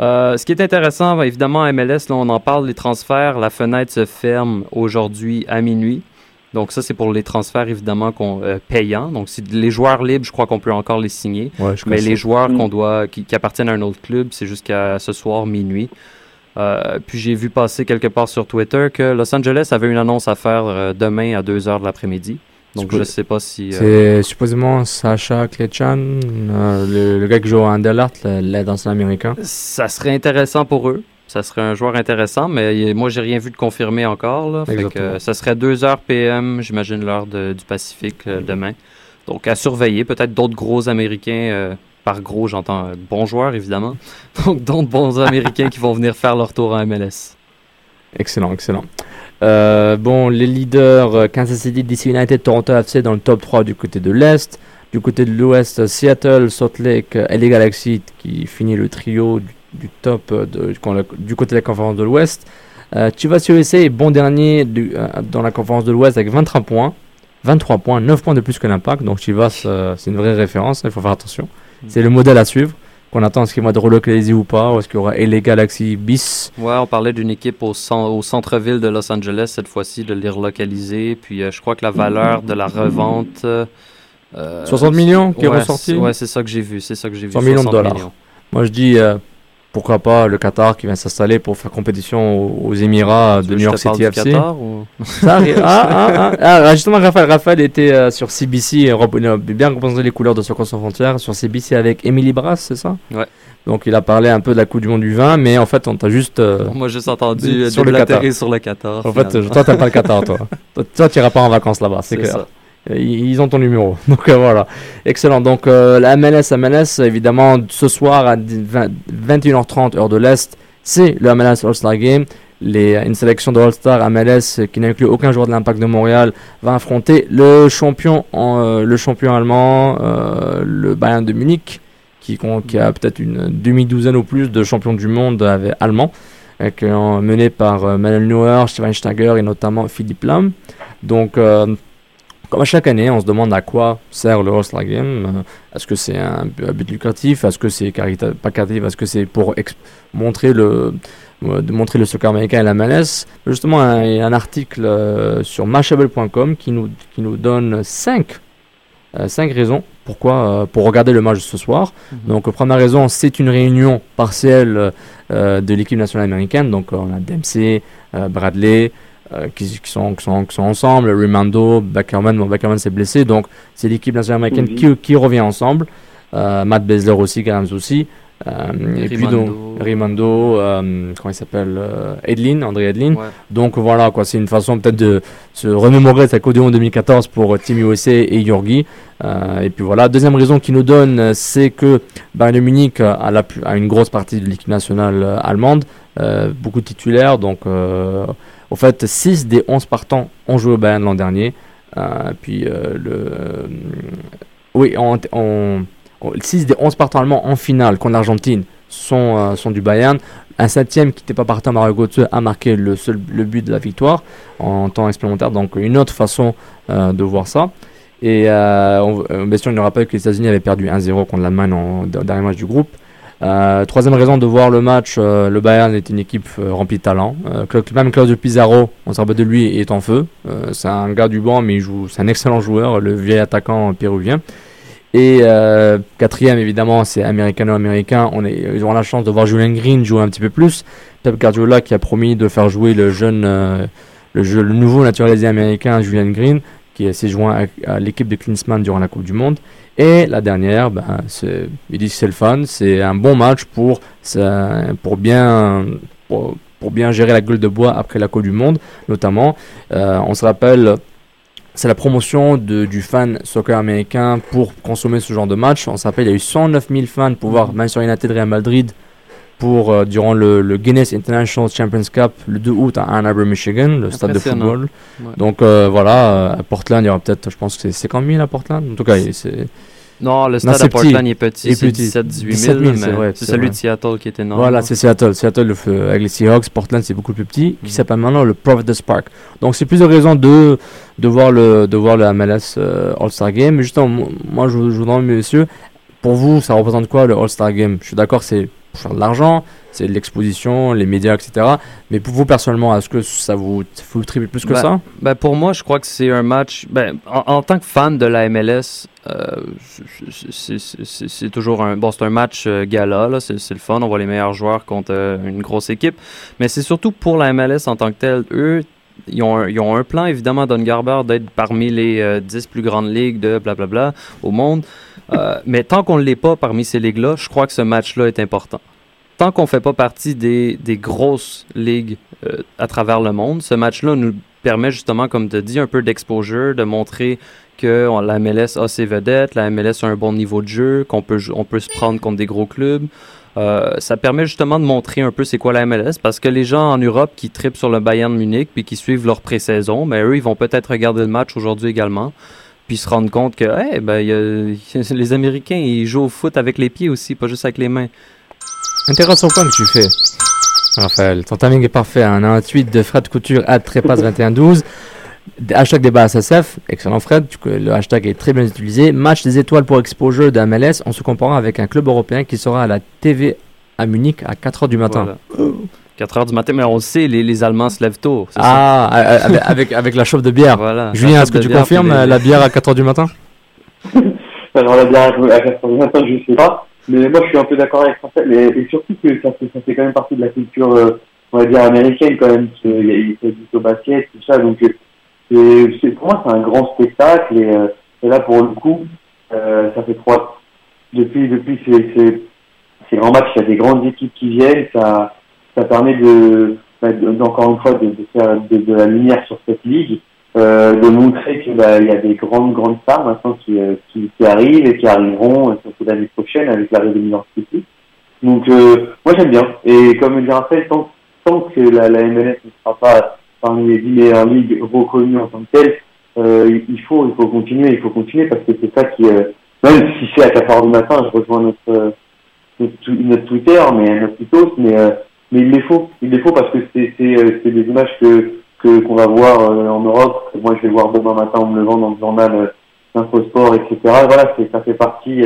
Euh, ce qui est intéressant, ben, évidemment, MLS, là, on en parle, les transferts. La fenêtre se ferme aujourd'hui à minuit. Donc ça, c'est pour les transferts évidemment qu'on euh, payants. Donc les joueurs libres, je crois qu'on peut encore les signer. Ouais, mais les joueurs qu'on doit, qui, qui, appartiennent à un autre club, c'est jusqu'à ce soir minuit. Euh, puis j'ai vu passer quelque part sur Twitter que Los Angeles avait une annonce à faire euh, demain à 2h de l'après-midi. Donc je ne sais pas si... C'est supposément Sacha Klechan, le, le, gars qui joue à Anderlecht, l'aide ancien américain. Ça serait intéressant pour eux. Ça serait un joueur intéressant, mais moi, j'ai rien vu de confirmé encore. Là, fait que, ça serait 2 h PM, j'imagine, l'heure du Pacifique demain. Donc, à surveiller. Peut-être d'autres gros Américains. Euh, par gros, j'entends euh, bons joueurs, évidemment. <laughs> Donc, d'autres bons Américains qui vont venir faire leur tour en MLS. Excellent, excellent. Euh, bon, les leaders Kansas City, DC United, Toronto FC dans le top 3 du côté de l'Est. Du côté de l'Ouest, Seattle, Salt Lake, LA Galaxy qui finit le trio du du top de, du côté de la conférence de l'Ouest. Euh, Chivas USA est bon dernier du, euh, dans la conférence de l'Ouest avec 23 points. 23 points, 9 points de plus que l'Impact. Donc Chivas, euh, c'est une vraie référence, il faut faire attention. Mm. C'est le modèle à suivre. Qu'on attend, est-ce qu'il va de relocaliser ou pas, ou est-ce qu'il y aura LA Galaxy bis? Ouais, on parlait d'une équipe au, au centre-ville de Los Angeles cette fois-ci, de les relocaliser. Puis je crois que la valeur de la revente. 60 millions qui ouais, est ressorti? Ouais, c'est ça que j'ai vu. C'est ça que j'ai vu. 100 millions de dollars. Moi je dis pourquoi pas le Qatar qui vient s'installer pour faire compétition aux, aux Émirats de New York City FC. Qatar, ou... <laughs> Ça arrive. Ah, ah, ah, ah, justement, Raphaël, Raphaël était euh, sur CBC, a bien représenté les couleurs de Soccer sans frontières sur CBC avec Emily Brass, c'est ça? Ouais. Donc il a parlé un peu de la Coupe du Monde du vin, mais en fait on t'a juste. Euh, Moi j'ai juste entendu sur le Qatar. sur le Qatar. En fait, toi t'as pas le Qatar, toi. <laughs> toi tu iras pas en vacances là-bas, c'est clair. Ça. Ils ont ton numéro. <laughs> Donc euh, voilà. Excellent. Donc euh, la MLS, MLS, évidemment, ce soir à 20, 21h30 heure de l'Est, c'est le MLS All-Star Game. Les, une sélection de All-Star MLS qui n'inclut aucun joueur de l'Impact de Montréal va affronter le champion, en, euh, le champion allemand, euh, le Bayern de Munich, qui, qui a peut-être une demi-douzaine ou plus de champions du monde avec, allemands, avec, mené par Manuel Neuer, Steven Steiger et notamment Philippe Lam. Donc comme à chaque année, on se demande à quoi sert le All-Star Game. Euh, est-ce que c'est un, but lucratif? Est-ce que c'est carita pas caritatif? Est-ce que c'est pour montrer le euh, de montrer le soccer américain et la MLS? Justement, un, il y a un article euh, sur mashable.com qui nous qui nous donne 5 cinq raisons pourquoi pour regarder le match ce soir. Mm -hmm. Donc première raison, c'est une réunion partielle de l'équipe nationale américaine. Donc on a Dempsey, Bradley, euh, qui, qui, sont, qui, sont, qui, sont, ensemble. Rimando, Beckerman, bon, Beckerman s'est blessé, donc c'est l'équipe nationale américaine mm -hmm. qui, qui, revient ensemble. Euh, Matt Bezler aussi, même aussi. Euh, et puis donc Rimando, euh, comment il s'appelle Edlin, André Edlin. Ouais. Donc voilà, quoi, c'est une façon peut-être de se remémorer sa Côte 2014 pour Team USA et Yorgi. et puis voilà, deuxième raison qu'il nous donne, c'est que Bayern Munich a, la, a une grosse partie de l'équipe nationale allemande, beaucoup de titulaires, donc au fait, 6 des 11 partants ont joué au Bayern l'an dernier. puis le. oui, on, on, 6 des 11 partants allemands en finale contre l'Argentine sont, sont du Bayern. Un septième qui n'était pas partant, Mario Götze, a marqué le, seul, le but de la victoire en temps expérimentaire. Donc une autre façon de voir ça. Et bien sûr, il nous rappelle que les États-Unis avaient perdu 1-0 contre l'Allemagne en dernier match du groupe. Euh, troisième raison de voir le match, euh, le Bayern est une équipe euh, remplie de talent. même Claudio Pizarro, on se rappelle de lui, est en feu. c'est un gars du banc, mais il joue, c'est un excellent joueur, le vieil attaquant péruvien. Et quatrième, évidemment, c'est américano-américain. On est, ils auront la chance de voir Julian Green jouer un petit peu plus. Pep Guardiola qui a promis de faire jouer le jeune, le, jeu, le nouveau naturalisé américain Julian Green, qui s'est joint à, l'équipe de Klinsmann durant la Coupe du Monde. Et la dernière, ben, c'est, il dit que c'est le fun, c'est un bon match pour, pour, bien, pour, bien gérer la gueule de bois après la Coupe du Monde, notamment. Euh, on se rappelle, c'est la promotion du fan soccer américain pour consommer ce genre de match. On se rappelle, il y a eu 109 000 fans pour voir Manchester United Real Madrid pour, euh, durant le, Guinness International Champions Cup le 2 août à Ann Arbor, Michigan, le stade de football. Donc euh, voilà, à Portland, il y aura peut-être, je pense que c'est 50 000 à Portland. En tout cas, c'est. Non, le stade à Portland est petit, c'est 17-18 000. c'est celui de Seattle qui était énorme. Voilà, c'est Seattle. Seattle le, avec les Seahawks, Portland c'est beaucoup plus petit, qui mm. s'appelle maintenant le Providence Park. Donc c'est plusieurs raisons de, de, voir le, de voir le MLS euh, All-Star Game. Mais justement, moi je, je vous demande, messieurs, pour vous, ça représente quoi le All-Star Game? Je suis d'accord, c'est pour faire de l'argent, c'est l'exposition, les médias, etc. Mais pour vous personnellement, est-ce que ça vous, vous triple plus que ben, ça? ben Pour moi, je crois que c'est un match. Ben, en, tant que fan de la MLS, euh, c'est toujours un bon, c'est un match euh, gala, c'est le fun. On voit les meilleurs joueurs contre euh, une grosse équipe. Mais c'est surtout pour la MLS en tant que tel. Eux, ils ont, un, un plan, évidemment, Don Garber, d'être parmi les 10 plus grandes ligues de blablabla au monde. Euh, mais tant qu'on ne l'est pas parmi ces ligues-là, je crois que ce match-là est important. Tant qu'on ne fait pas partie des, des grosses ligues euh, à travers le monde, ce match-là nous permet justement, comme tu dis, un peu d'exposure, de montrer que la MLS a ses vedettes, la MLS a un bon niveau de jeu, qu'on peut, on peut se prendre contre des gros clubs. Euh, ça permet justement de montrer un peu c'est quoi la MLS parce que les gens en Europe qui tripent sur le Bayern Munich puis qui suivent leur pré-saison, ben eux, ils vont peut-être regarder le match aujourd'hui également puis se rendre compte que hey, ben, a, <laughs> les Américains, ils jouent au foot avec les pieds aussi, pas juste avec les mains. Intéressant que tu fais. Raphaël, ton timing est parfait. Hein. Un tweet de Fred Couture à Trépasse2112. Hashtag débat SSF, excellent Fred, le hashtag est très bien utilisé. Match des étoiles pour exposure de MLS en se comparant avec un club européen qui sera à la TV à Munich à 4h du matin. 4 heures du matin, mais on le sait, les, les Allemands se lèvent tôt. Ah, avec, avec la chauffe de bière. Voilà, Julien, est-ce que tu confirmes la bière à 4 heures du matin? <laughs> Alors, la bière à 4 heures du matin, je ne sais pas. Mais moi, je suis un peu d'accord avec ça. Et, surtout que ça fait, ça fait quand même partie de la culture, euh, on va dire, américaine quand même. Il y a du basket, tout ça. Donc, euh, c'est, pour moi, c'est un grand spectacle. Et, euh, et là, pour le coup, ça fait trois. Depuis, depuis ces, ces, grands matchs, il y a des grandes équipes qui viennent. Ça ça permet de, bah, encore une fois de, faire de, la lumière sur cette ligue, euh, de montrer qu'il bah, y a des grandes grandes stars maintenant qui, euh, qui, qui, arrivent et qui arriveront euh, surtout l'année prochaine avec la réunion spécifique. Donc euh, moi j'aime bien et comme je rappelle tant, tant que la, la MLS ne sera pas parmi les 10 meilleures ligues reconnues en tant que telles, euh, il faut il faut continuer il faut continuer parce que c'est ça qui même si c'est à 4 heures du matin je rejoins notre notre, notre Twitter mais notre post mais mais il les faut. Il les faut parce que c'est euh, des images que que qu'on va voir euh, en Europe. Que moi, je vais voir demain matin en me levant dans le journal euh, Infosport, etc. voilà, ça fait partie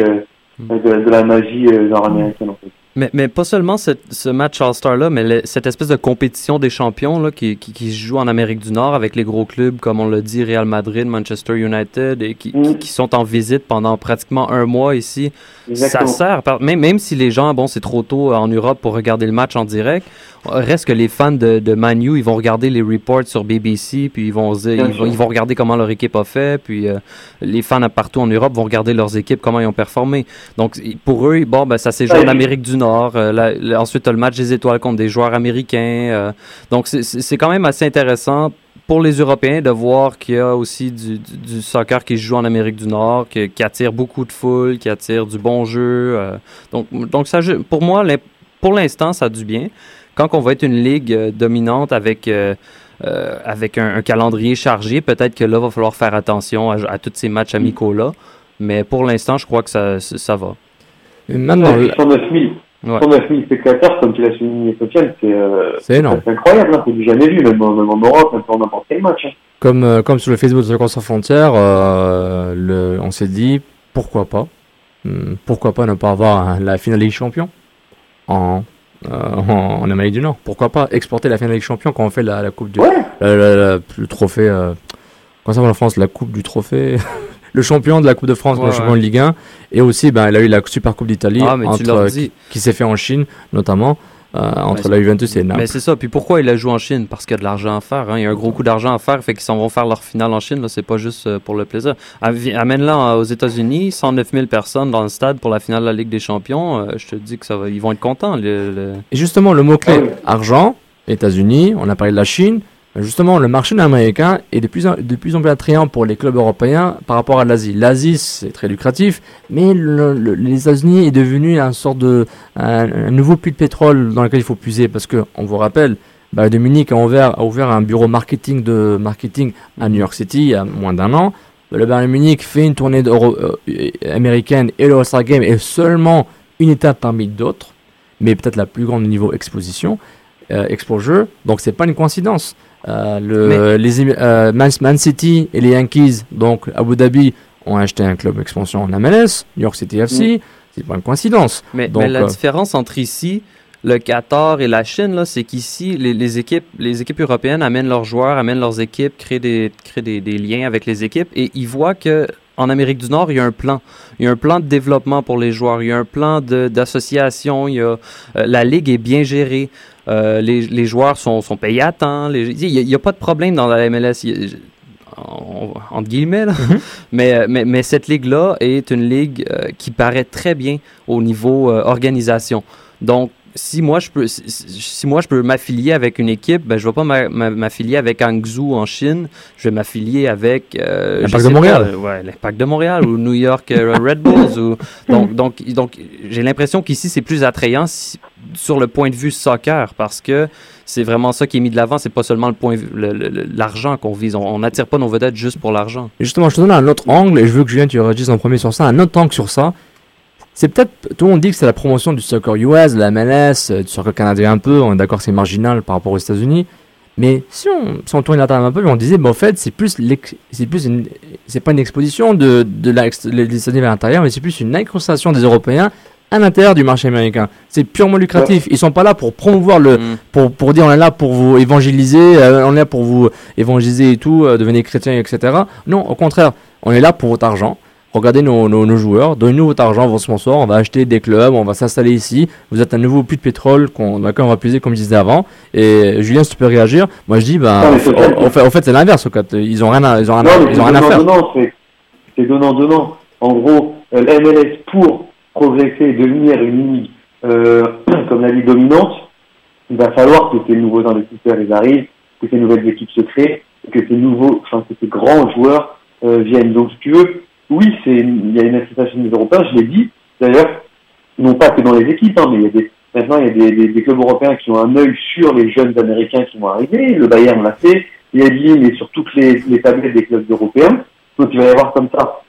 mm. de, de, la magie nord-américaine en fait. Mais, mais pas seulement ce match All-Star-là, mais cette espèce de compétition des champions là, qui, qui, qui, se joue en Amérique du Nord avec les gros clubs, comme on l'a dit, Real Madrid, Manchester United, et qui, qui, mm. sont en visite pendant pratiquement un mois ici. Ça sert, même, même si les gens, bon, c'est trop tôt en Europe pour regarder le match en direct, reste que les fans de, de Manu, ils vont regarder les reports sur BBC, puis ils vont, ils vont, ils vont regarder comment leur équipe a fait, puis euh, les fans partout en Europe vont regarder leurs équipes, comment ils ont performé. Donc, pour eux, bon, ben, ça s'est joué en Amérique du Nord. Euh, ensuite, le match des étoiles contre des joueurs américains. Euh. donc, c'est quand même assez intéressant pour les Européens de voir qu'il y a aussi du, du, soccer qui se joue en Amérique du Nord, qui, qui attire beaucoup de foule, qui attire du bon jeu. donc, donc ça, pour moi, pour l'instant, ça a du bien quand on va être une ligue euh, dominante avec euh, euh, avec un, un calendrier chargé, peut-être que là, va falloir faire attention à, à tous ces matchs amicaux-là. Mais pour l'instant, je crois que ça, ça va. Maintenant, Ouais, 109 000, Ouais. 109 000 spectateurs, comme tu l'as souligné, Sofiane, c'est euh, c'est énorme. c'est incroyable, hein, c'est du jamais vu, même, en- même en Europe, même pour n'importe quel match. hein. Comme, euh, comme sur le Facebook de Soccer sans frontières, euh, le, on s'est dit pourquoi pas, Hmm, pourquoi pas ne pas avoir un- la finale Ligue Champion en, euh, en, en Amérique du Nord? Pourquoi pas exporter la finale Ligue Champion quand on fait la, la coupe du Ouais, la- la- le trophée. Euh, comment ça s'appelle en France La coupe du trophée? <laughs> le champion de la Coupe de France, Ouais, le champion ouais. de Ligue 1. Et aussi, ben, il a eu la Super Coupe d'Italie Ah, euh, qui, qui s'est fait en Chine, notamment, euh, entre la Juventus et Naples. Mais c'est ça. Puis pourquoi il a joué en Chine? Parce qu'il y a de l'argent à faire. hein. Il y a un gros coup d'argent à faire. Fait qu'ils s'en vont faire leur finale en Chine. Là, c'est pas juste euh, pour le plaisir. Amène-la aux États-Unis, 109 000 personnes dans le stade pour la finale de la Ligue des Champions. euh, je te dis que ça va, ils vont être contents. le- le- Et justement, le mot-clé Ah oui. argent, États-Unis, on a parlé de la Chine. Mais Justement, le marché américain est de plus en, de plus, attrayant pour les clubs européens par rapport à l'Asie. L'Asie, c'est très lucratif, mais le- le- les États-Unis est devenu un sort de un, nouveau puits de pétrole dans lequel il faut puiser parce que on vous rappelle, bah, Dominique a ouvert, a ouvert un bureau marketing de marketing à New York City il y a moins d'un an. Le Bayern Munich fait une tournée euh, américaine et le All-Star Game est seulement une étape parmi d'autres, mais peut-être la plus grande au niveau exposition, exposure. Donc c'est pas une coïncidence. Euh, le, les, euh, Man, Man City et les Yankees, donc Abu Dhabi, ont acheté un club expansion en MLS, New York City FC. C'est pas une coïncidence. Mais, Donc, mais la euh, différence entre ici, le Qatar et la Chine, c'est qu'ici, les, les équipes, les équipes européennes amènent leurs joueurs, amènent leurs équipes, créent des, créent des, des liens avec les équipes et ils voient que en Amérique du Nord, il y a un plan. Il y a un plan de développement pour les joueurs. Il y a un plan d'association. Il y a, euh, la ligue est bien gérée. Euh, les, les joueurs sont, sont payés à temps. Les- il n'y a, pas de problème dans la MLS. Il en- entre guillemets, là. <laughs> mais, euh, mais, mais cette ligue-là est une ligue euh, qui paraît très bien au niveau organisation. Donc, si moi je peux, si, si moi je peux m'affilier avec une équipe, ben je vais pas m'a- m'a- m'affilier avec Hangzhou en Chine. Je vais m'affilier avec euh, L'Impact de sais pas, Montréal. euh, ouais, l'Impact de Montréal ou New York euh, Red Bulls. Ou, <laughs> donc, donc, donc, j'ai l'impression qu'ici c'est plus attrayant si- sur le point de vue soccer parce que c'est vraiment ça qui est mis de l'avant. C'est pas seulement le point, l'argent qu'on vise. On n'attire pas nos vedettes juste pour l'argent. Justement, je te donne un autre angle, et je veux que Julien, tu réagisses en premier sur ça, un autre angle sur ça. C'est peut-être, tout le monde dit que c'est la promotion du soccer US, de la MLS, euh, du soccer canadien un peu, on est d'accord que c'est marginal par rapport aux États-Unis. Mais si on, si on tourne la table un peu, on disait, bah, en fait, c'est plus, c'est plus une, c'est pas une exposition de, de la, des États-Unis vers l'intérieur, mais c'est plus une incrustation des Européens à l'intérieur du marché américain. C'est purement lucratif. Ils sont pas là pour promouvoir le, Mm. pour, pour dire on est là pour vous évangéliser, euh, on est là pour vous évangéliser et tout, euh, devenir chrétien, etc. Non, au contraire, on est là pour votre argent. Regardez nos, nos, nos joueurs, donnez-nous votre argent, vos sponsors, on va acheter des clubs, on va s'installer ici. Vous êtes un nouveau puits de pétrole qu'on, dans lequel on va puiser, comme je disais avant. Et Julien, si tu peux réagir, moi je dis, bah, Non, en, fait, en fait, c'est l'inverse. Ils ont rien à, ils ont rien, Non, ils ont rien à c'est faire. c'est donnant-donnant. En gros, euh, la MLS, pour progresser et devenir une ligue, euh, <clears throat> comme la ligue dominante, il va falloir que ces nouveaux investisseurs ils arrivent, que ces nouvelles équipes se créent, que ces nouveaux, enfin, que ces grands joueurs euh, viennent. Donc, si tu veux, oui, c'est, il y a une association des Européens, je l'ai dit, d'ailleurs, non pas que dans les équipes, hein, mais il y a maintenant il y a des, clubs européens qui ont un œil sur les jeunes américains qui vont arriver. Le Bayern l'a fait, Yadlin est sur toutes les, tablettes des clubs européens. Donc il va y avoir comme ça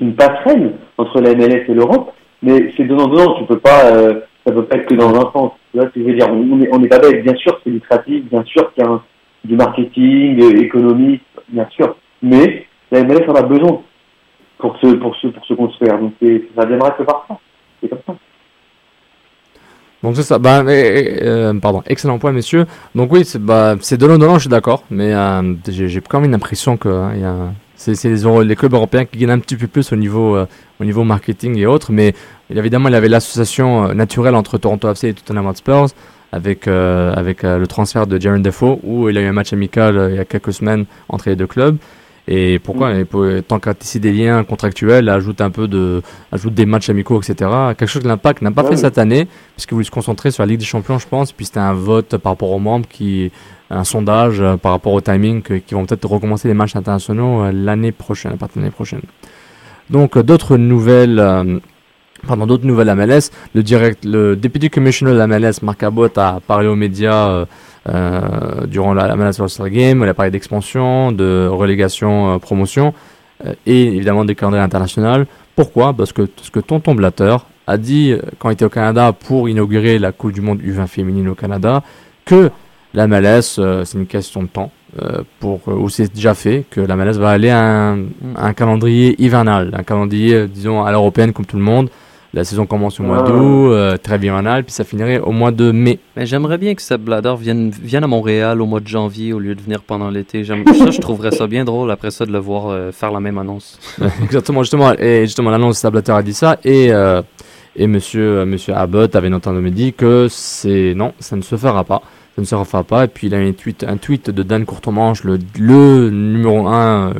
une passerelle entre la MLS et l'Europe, mais c'est donnant-donnant, tu peux pas, euh, ça peut pas être que dans un sens. Veux dire? On est pas bête, bien sûr c'est lucratif, bien sûr qu'il y a du marketing euh, économique, bien sûr, mais la MLS en a besoin pour se, pour se, pour se construire. Donc ça viendra que par ça. C'est comme ça. Donc c'est ça. Bah, mais, euh, pardon, excellent point, messieurs. Donc oui, c'est bah, c'est donnant donnant, je suis d'accord, mais euh, j'ai quand même l'impression que hein, y a, c'est les, les clubs européens qui gagnent un petit peu plus au niveau euh, au niveau marketing et autres, mais évidemment il y avait l'association naturelle entre Toronto FC et Tottenham Hotspur avec avec le transfert de Jaron Defoe où il a eu un match amical il y a quelques semaines entre les deux clubs. Et pourquoi et pour- Tant qu'à tisser des liens contractuels, ajoute un peu de, ajoute des matchs amicaux, etc. Quelque chose que l'Impact n'a pas Ouais, fait oui. cette année, puisque voulait se concentrer sur la Ligue des Champions, je pense. Puis c'était un vote par rapport aux membres, qui, un sondage euh, par rapport au timing, que- qui vont peut-être recommencer les matchs internationaux euh, l'année prochaine, à partir de l'année prochaine. Donc euh, d'autres nouvelles, Pendant d'autres nouvelles MLS, le, direct, le député commissioner de la MLS, Marc Abbott, a parlé aux médias euh, euh, durant la MLS All-Star Game. Il a parlé d'expansion, de relégation, euh, promotion euh, et évidemment des calendriers internationaux. Pourquoi? Parce que, parce que Tonton Blatter a dit, euh, quand il était au Canada pour inaugurer la Coupe du Monde U20 féminine au Canada, que la MLS, euh, c'est une question de temps. Pour, ou c'est déjà fait, que la MLS va aller à un, un calendrier hivernal, un calendrier, disons, à l'européenne comme tout le monde. La saison commence au mois Ah. d'août, euh, trêve hivernale, puis ça finirait au mois de mai. Mais j'aimerais bien que Seb Blatter vienne, vienne à Montréal au mois de janvier au lieu de venir pendant l'été. <laughs> Ça, je trouverais ça bien drôle après ça de le voir euh, faire la même annonce. <laughs> Exactement, justement, et justement, l'annonce Sablater a dit ça, et, euh, et monsieur, euh, monsieur Abbott avait notamment dit que c'est, non, ça ne se fera pas. Ça ne se fera pas. Et puis il a un tweet, un tweet de Dan Courtemanche, le, le numéro 1,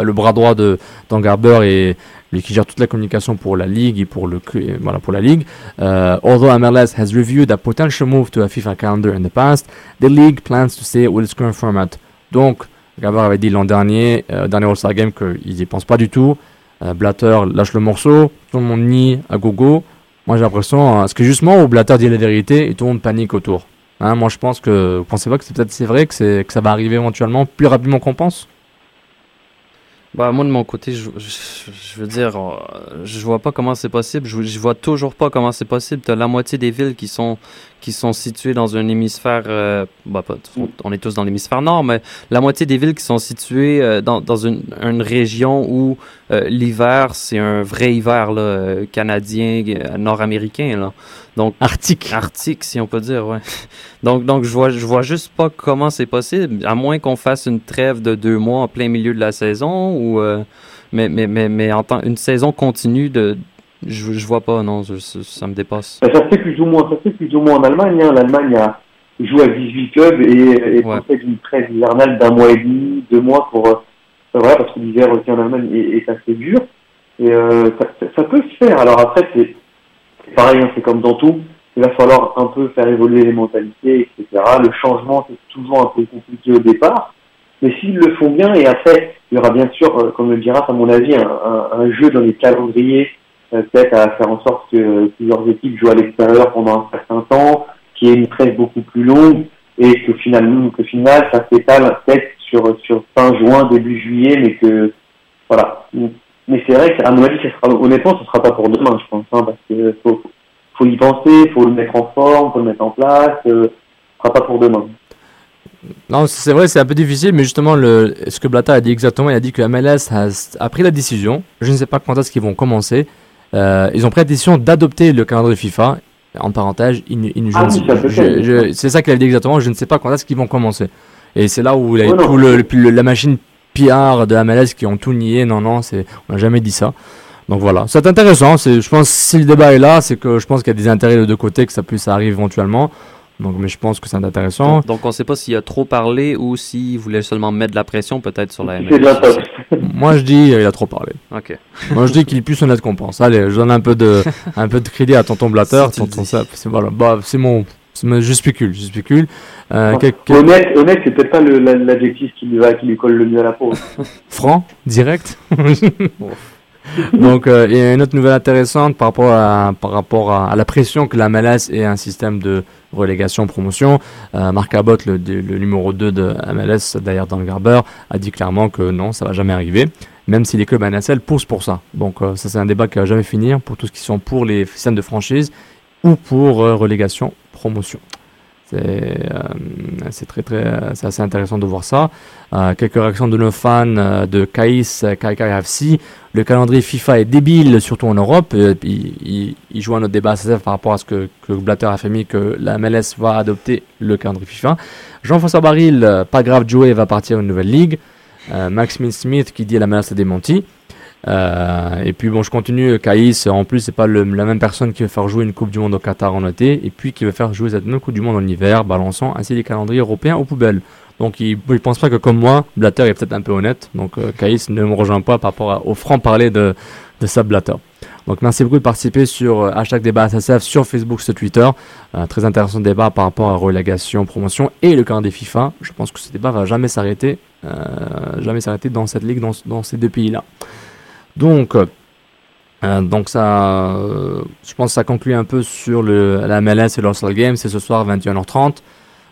le bras droit de Dan Garber et lui qui gère toute la communication pour la ligue et pour le voilà pour la ligue. Euh, although MLS has reviewed a potential move to a FIFA calendar in the past, the league plans to stay with its current format. Donc Garber avait dit l'an dernier, euh, dernier All-Star Game, qu'ils n'y pensent pas du tout. Euh, Blatter lâche le morceau, tout le monde nie à gogo. Moi j'ai l'impression, euh, parce que justement où Blatter dit la vérité et tout le monde panique autour. Hein, moi je pense que, vous pensez pas que c'est peut-être c'est vrai que, que ça va arriver éventuellement plus rapidement qu'on pense? Bah, moi, de mon côté, je, je, je veux dire, euh, je vois pas comment c'est possible. Je, je vois toujours pas comment c'est possible. T'as la moitié des villes qui sont, qui sont situées dans un hémisphère, euh, bah, pas, on est tous dans l'hémisphère nord, mais la moitié des villes qui sont situées euh, dans, dans une, une région où euh, l'hiver, c'est un vrai hiver, là, euh, canadien, nord-américain, là. Donc, Arctique. Arctique, si on peut dire, ouais. Donc, donc je vois, je vois juste pas comment c'est possible, à moins qu'on fasse une trêve de deux mois en plein milieu de la saison, ou mais, mais, mais, mais en temps, une saison continue de, je, je vois pas, non, je- ça, me dépasse. Ben, ça se fait plus ou moins, ça se fait plus ou moins en Allemagne. Hein. L'Allemagne a joue à 18 clubs et, et Ouais. possède une trêve hivernale d'un mois et demi, deux mois pour euh, voilà, parce que l'hiver aussi en Allemagne est, est assez dur. Et euh, ça, ça- peut se faire. Alors après, c'est pareil, hein, c'est comme dans tout. Il va falloir un peu faire évoluer les mentalités, etc. Le changement, c'est toujours un peu compliqué au départ. Mais s'ils le font bien, et après, il y aura bien sûr, euh, comme le dira à mon avis, un, un, un jeu dans les calendriers, peut-être à faire en sorte que plusieurs équipes jouent à l'extérieur pendant un certain temps, qu'il y ait une trêve beaucoup plus longue, et que finalement, que final, ça s'étale peut-être sur, fin juin, début juillet, mais que, voilà. Mais c'est vrai qu'à mon avis, ça sera, honnêtement, ce sera pas pour demain, je pense, hein, parce que faut, y penser, faut le mettre en forme, faut le mettre en place, euh, ce sera pas pour demain. Non, c'est vrai, c'est un peu difficile, mais justement, ce que Blatter a dit exactement, il a dit que MLS a pris la décision, je ne sais pas quand est-ce qu'ils vont commencer, euh, ils ont pris la décision d'adopter le calendrier FIFA, en parenthèse, Ah oui, c'est ça qu'il a dit exactement, je ne sais pas quand est-ce qu'ils vont commencer. Et c'est là où il a Ouais, non. tout le, le- le- la machine PR de MLS qui ont tout nié, non, non, c'est, on n'a jamais dit ça. Donc voilà, c'est intéressant, c'est, je pense si le débat est là, c'est que je pense qu'il y a des intérêts de deux côtés, que ça puisse arriver éventuellement. Donc, mais je pense que c'est intéressant. Donc, donc on sait pas s'il a trop parlé ou s'il voulait seulement mettre de la pression peut-être sur la C'est de la MLS. <laughs> top. Moi je dis, euh, il a trop parlé. Ok. <laughs> Moi je dis qu'il est plus honnête qu'on pense. Allez, je donne un peu de, <laughs> un peu de crédit à tonton Blatter. Si tonton c'est voilà, bah c'est mon, c'est mon- je spécule, je spécule. Euh, Ouais. quel- quel- Honnête, honnête, c'est peut-être pas la- l'adjectif qui lui va, qui lui colle le mieux à la peau. franc, direct? <laughs> Donc, il y a une autre nouvelle intéressante par rapport à, la pression que la MLS et un système de relégation promotion. Euh, Marc Abbott, le, numéro 2 de MLS, d'ailleurs dans le Garber, a dit clairement que non, ça va jamais arriver, même si les clubs NSL poussent pour ça. Donc, euh, ça, c'est un débat qui va jamais finir pour tous ceux qui sont pour les systèmes de franchise ou pour euh, relégation promotion. C'est euh, c'est très très euh, assez intéressant de voir ça. Euh, quelques réactions de nos fans de Kaïs euh, Kai Kai FC. Le calendrier FIFA est débile, surtout en Europe. Il, joue à notre débat SSF par rapport à ce que, que Blatter a fait mis que la MLS va adopter le calendrier FIFA. Jean-François Baril, pas grave, Joey va partir à une nouvelle ligue. Euh, Smith qui dit la MLS a démenti. Euh, et puis bon, je continue. Caïs, en plus, c'est pas la même personne qui veut faire jouer une Coupe du Monde au Qatar en été, et puis qui veut faire jouer cette même Coupe du Monde en hiver, balançant ainsi les calendriers européens aux poubelles. Donc il, il pense pas que comme moi, Blatter est peut-être un peu honnête. Donc euh, Caïs ne me rejoint pas par rapport au franc parler de, de Blatter. Donc merci beaucoup de participer sur euh, hashtag débat SSF sur Facebook, sur Twitter. Euh, très intéressant débat par rapport à relégation, promotion et le calendrier FIFA. Je pense que ce débat va jamais s'arrêter, euh, jamais s'arrêter dans cette ligue, dans ces deux pays-là. Donc, euh, donc ça, euh, je pense que ça conclut un peu sur le, la MLS et l'All-Star Game. C'est ce soir 21h30.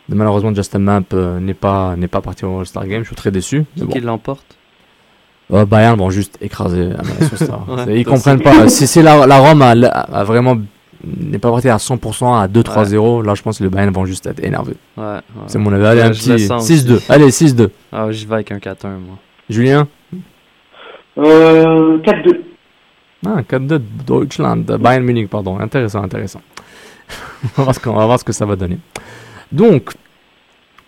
Mais malheureusement, Justin Map euh, n'est pas n'est pas parti au All-Star Game. Je suis très déçu. Qui, bon. l'emporte? Bayern vont juste écraser MLS. <laughs> Ouais, Ils comprennent pas. Si c'est la, la Rome a, a vraiment n'est pas parti à 100% à 2-3-0, là je pense que les Bayern vont juste être énervés. Ouais. ouais. C'est mon avis. Allez, Ouais, un je le petit sens 6-2. aussi. Allez, 6-2. Ah, j'y vais avec un 4-1, moi. Julien? Euh, 4-2. Ah, 4-2 Deutschland, Bayern Munich, pardon. Intéressant, intéressant. <laughs> on, va voir ce que ça va donner. Donc,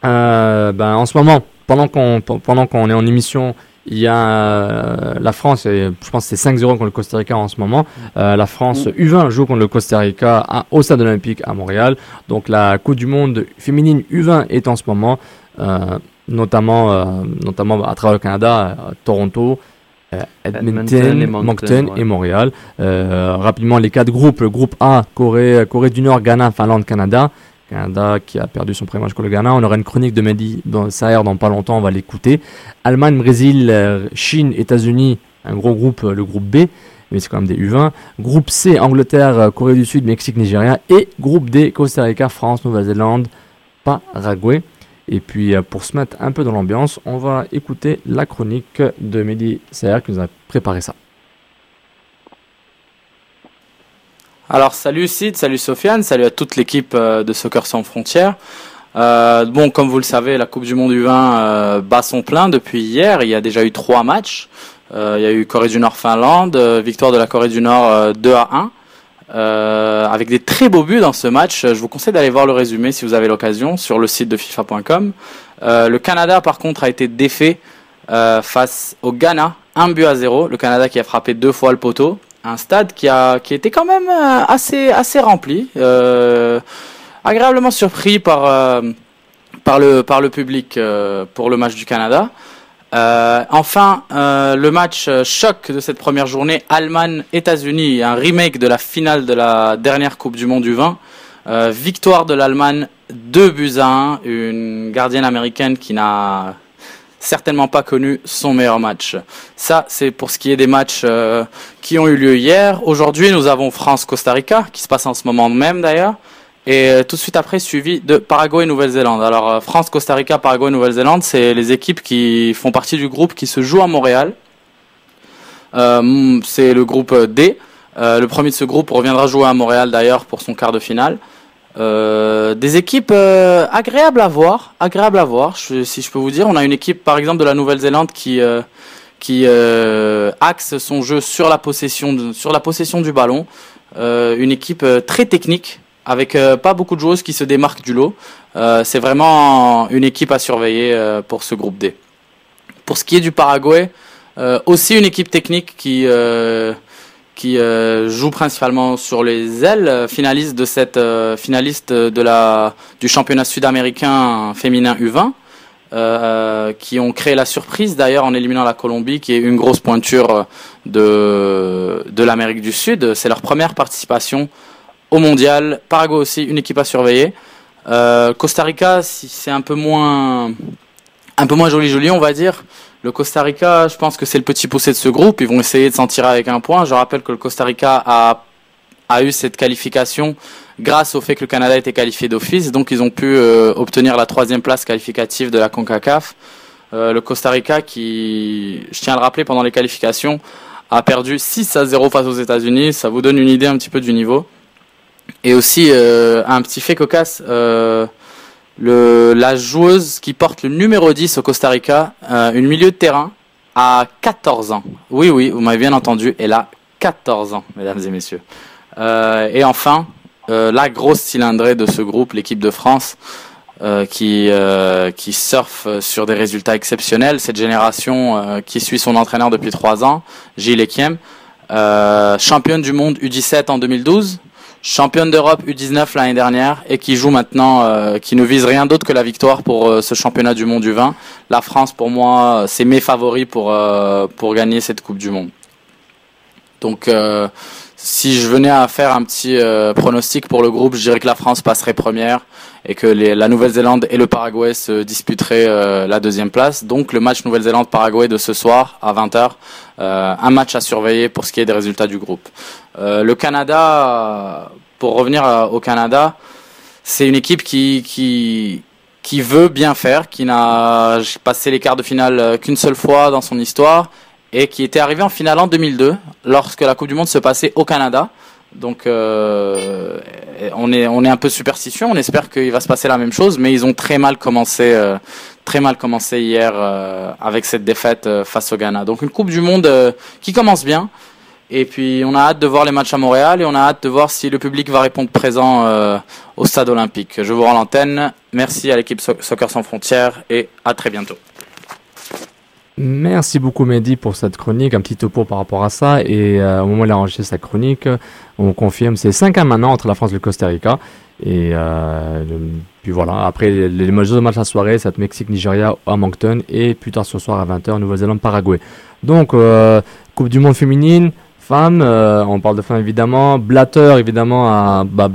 euh, ben, en ce moment, pendant qu'on pendant est en émission, il y a euh, la France, je pense que c'est 5-0 contre le Costa Rica en ce moment. Euh, la France U20 joue contre le Costa Rica à- au Stade olympique à Montréal. Donc la Coupe du Monde féminine U20 est en ce moment, euh, notamment, euh, notamment à travers le Canada, euh, Toronto, euh, Edmonton, Edmonton Moncton, et Montréal. Euh, rapidement, les quatre groupes. Le groupe A, Corée, Corée du Nord, Ghana, Finlande, Canada. Canada qui a perdu son premier match contre le Ghana. On aura une chronique de Mehdi dans Saher dans pas longtemps, on va l'écouter. Allemagne, Brésil, euh, Chine, États-Unis, un gros groupe, euh, le groupe B, mais c'est quand même des U20. Groupe C, Angleterre, euh, Corée du Sud, Mexique, Nigeria. Et groupe D, Costa Rica, France, Nouvelle-Zélande, Paraguay. Et puis euh, pour se mettre un peu dans l'ambiance, on va écouter la chronique de Mehdi Saher qui nous a préparé ça. Alors salut Sid, salut Sofiane, salut à toute l'équipe euh, de Soccer sans frontières. Euh, bon, comme vous le savez, la Coupe du Monde U20 euh, bat son plein depuis hier. Il y a déjà eu trois matchs. Il y a eu Corée du Nord-Finlande, victoire de la Corée du Nord euh, 2 à 1. Euh, avec des très beaux buts dans ce match. Je vous conseille d'aller voir le résumé si vous avez l'occasion sur le site de FIFA.com. Euh, le Canada, par contre, a été défait euh, face au Ghana, un but à zéro. Le Canada qui a frappé deux fois le poteau. Un stade qui a qui était quand même euh, assez assez rempli, euh, agréablement surpris par euh, par le par le public euh, pour le match du Canada. Euh, enfin, euh, le match euh, choc de cette première journée, Allemagne-États-Unis, un remake de la finale de la dernière Coupe du Monde du 20. Euh, victoire de l'Allemagne, 2 buts à 1, une gardienne américaine qui n'a certainement pas connu son meilleur match. Ça, c'est pour ce qui est des matchs qui ont eu lieu hier. Aujourd'hui, nous avons France-Costa Rica, qui se passe en ce moment même d'ailleurs. Et euh, tout de suite après, suivi de Paraguay et Nouvelle-Zélande. Alors, euh, France, Costa Rica, Paraguay et Nouvelle-Zélande, c'est les équipes qui font partie du groupe qui se joue à Montréal. Euh, c'est le groupe D. Le premier de ce groupe reviendra jouer à Montréal d'ailleurs pour son quart de finale. Des équipes agréables à voir, agréables à voir, si je peux vous dire. On a une équipe, par exemple, de la Nouvelle-Zélande qui qui axe son jeu sur la possession sur la possession du ballon. Une équipe très technique, avec euh, pas beaucoup de joueuses qui se démarquent du lot. Euh, c'est vraiment une équipe à surveiller euh, pour ce groupe D. Pour ce qui est du Paraguay, aussi une équipe technique qui qui joue principalement sur les ailes, finaliste de cette finaliste de la du championnat sud-américain féminin U20, euh, qui ont créé la surprise d'ailleurs en éliminant la Colombie, qui est une grosse pointure de de l'Amérique du Sud. C'est leur première participation au mondial. Paraguay aussi, une équipe à surveiller. Euh, Costa Rica, si c'est un peu moins un peu moins joli joli, on va dire. Le Costa Rica, je pense que c'est le petit poussé de ce groupe. Ils vont essayer de s'en tirer avec un point. Je rappelle que le Costa Rica a, a eu cette qualification grâce au fait que le Canada était qualifié d'office. Donc ils ont pu euh, obtenir la troisième place qualificative de la CONCACAF. Euh, le Costa Rica qui, je tiens à le rappeler, pendant les qualifications, a perdu 6 à 0 face aux États-Unis. Ça vous donne une idée un petit peu du niveau. Et aussi euh, un petit fait cocasse. Euh, la joueuse qui porte le numéro 10 au Costa Rica, euh, une milieu de terrain, a 14 ans. Oui, oui, vous m'avez bien entendu, elle a 14 ans, mesdames et messieurs. Et enfin, la grosse cylindrée de ce groupe, l'équipe de France, qui, qui surfe sur des résultats exceptionnels. Cette génération qui suit son entraîneur depuis 3 ans, Gilles Ekiem, championne du monde U17 en 2012, championne d'Europe U19 l'année dernière et qui joue maintenant, euh, qui ne vise rien d'autre que la victoire pour euh, ce championnat du monde du vin. La France, pour moi, c'est mes favoris pour, euh, pour gagner cette Coupe du Monde. Donc, euh, si je venais à faire un petit euh, pronostic pour le groupe, je dirais que la France passerait première et que la Nouvelle-Zélande et le Paraguay se disputeraient euh, la deuxième place. Donc, le match Nouvelle-Zélande-Paraguay de ce soir à 20h, un match à surveiller pour ce qui est des résultats du groupe. le Canada, pour revenir au Canada, c'est une équipe qui, qui, qui veut bien faire, qui n'a passé les quarts de finale qu'une seule fois dans son histoire et qui était arrivé en finale en 2002 lorsque la Coupe du Monde se passait au Canada. Donc euh, on est on est un peu superstitieux, on espère qu'il va se passer la même chose, mais ils ont très mal commencé euh, très mal commencé hier euh, avec cette défaite face au Ghana. Donc une Coupe du Monde qui commence bien. Et puis on a hâte de voir les matchs à Montréal et on a hâte de voir si le public va répondre présent au stade olympique. Je vous rends l'antenne. Merci à l'équipe Soccer sans frontières et à très bientôt. Merci beaucoup Mehdi pour cette chronique, un petit topo par rapport à ça. Et euh, au moment où il a enregistré sa chronique, on confirme c'est 5 1 maintenant entre la France et le Costa Rica. Et euh, puis voilà, après les, les matchs à soirée, c'est Mexique-Nigeria à Moncton et plus tard ce soir à 20h, Nouvelle-Zélande-Paraguay. Donc, euh, Coupe du Monde féminine, Euh, on parle de femmes évidemment. Blatter évidemment a, bah,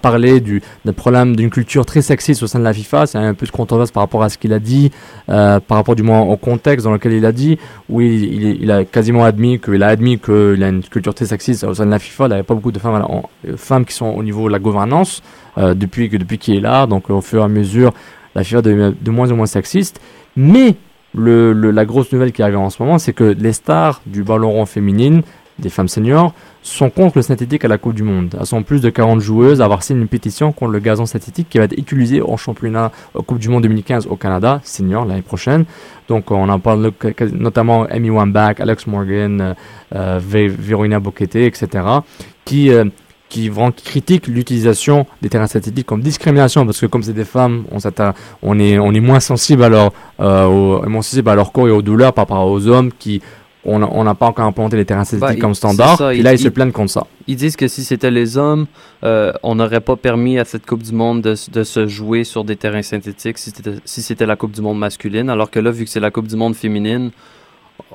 parlé du problème d'une culture très sexiste au sein de la FIFA. C'est un peu de controverse par rapport à ce qu'il a dit, euh, par rapport du moins au contexte dans lequel il a dit. Oui, il, a quasiment admis qu'il a admis qu'il a une culture très sexiste au sein de la FIFA. Il n'y avait pas beaucoup de femmes, euh, femmes qui sont au niveau de la gouvernance depuis que depuis qu'il est là. Donc au fur et à mesure, la FIFA devient de moins en moins sexiste. Mais la grosse nouvelle qui arrive en ce moment, c'est que les stars du ballon rond féminine des femmes seniors, sont contre le synthétique à la Coupe du Monde. Elles sont plus de 40 joueuses à avoir signé une pétition contre le gazon synthétique qui va être utilisé au championnat Coupe du Monde 2015 au Canada, senior, l'année prochaine. Donc on en parle notamment Amy Wambach, Alex Morgan, euh, euh Verona Bokete, etc. qui... Euh, qui, qui critiquent l'utilisation des terrains synthétiques comme discrimination parce que comme c'est des femmes, on, est, on est moins sensible à leur, euh, moins sensible à leur corps et aux douleurs par rapport aux hommes qui on n'a pas encore implanté les terrains synthétiques bah, comme standard. et là, ils, se plaignent contre ça. Ils disent que si c'était les hommes, euh, on n'aurait pas permis à cette Coupe du Monde de, se jouer sur des terrains synthétiques si c'était la Coupe du Monde masculine. Alors que là, vu que c'est la Coupe du Monde féminine,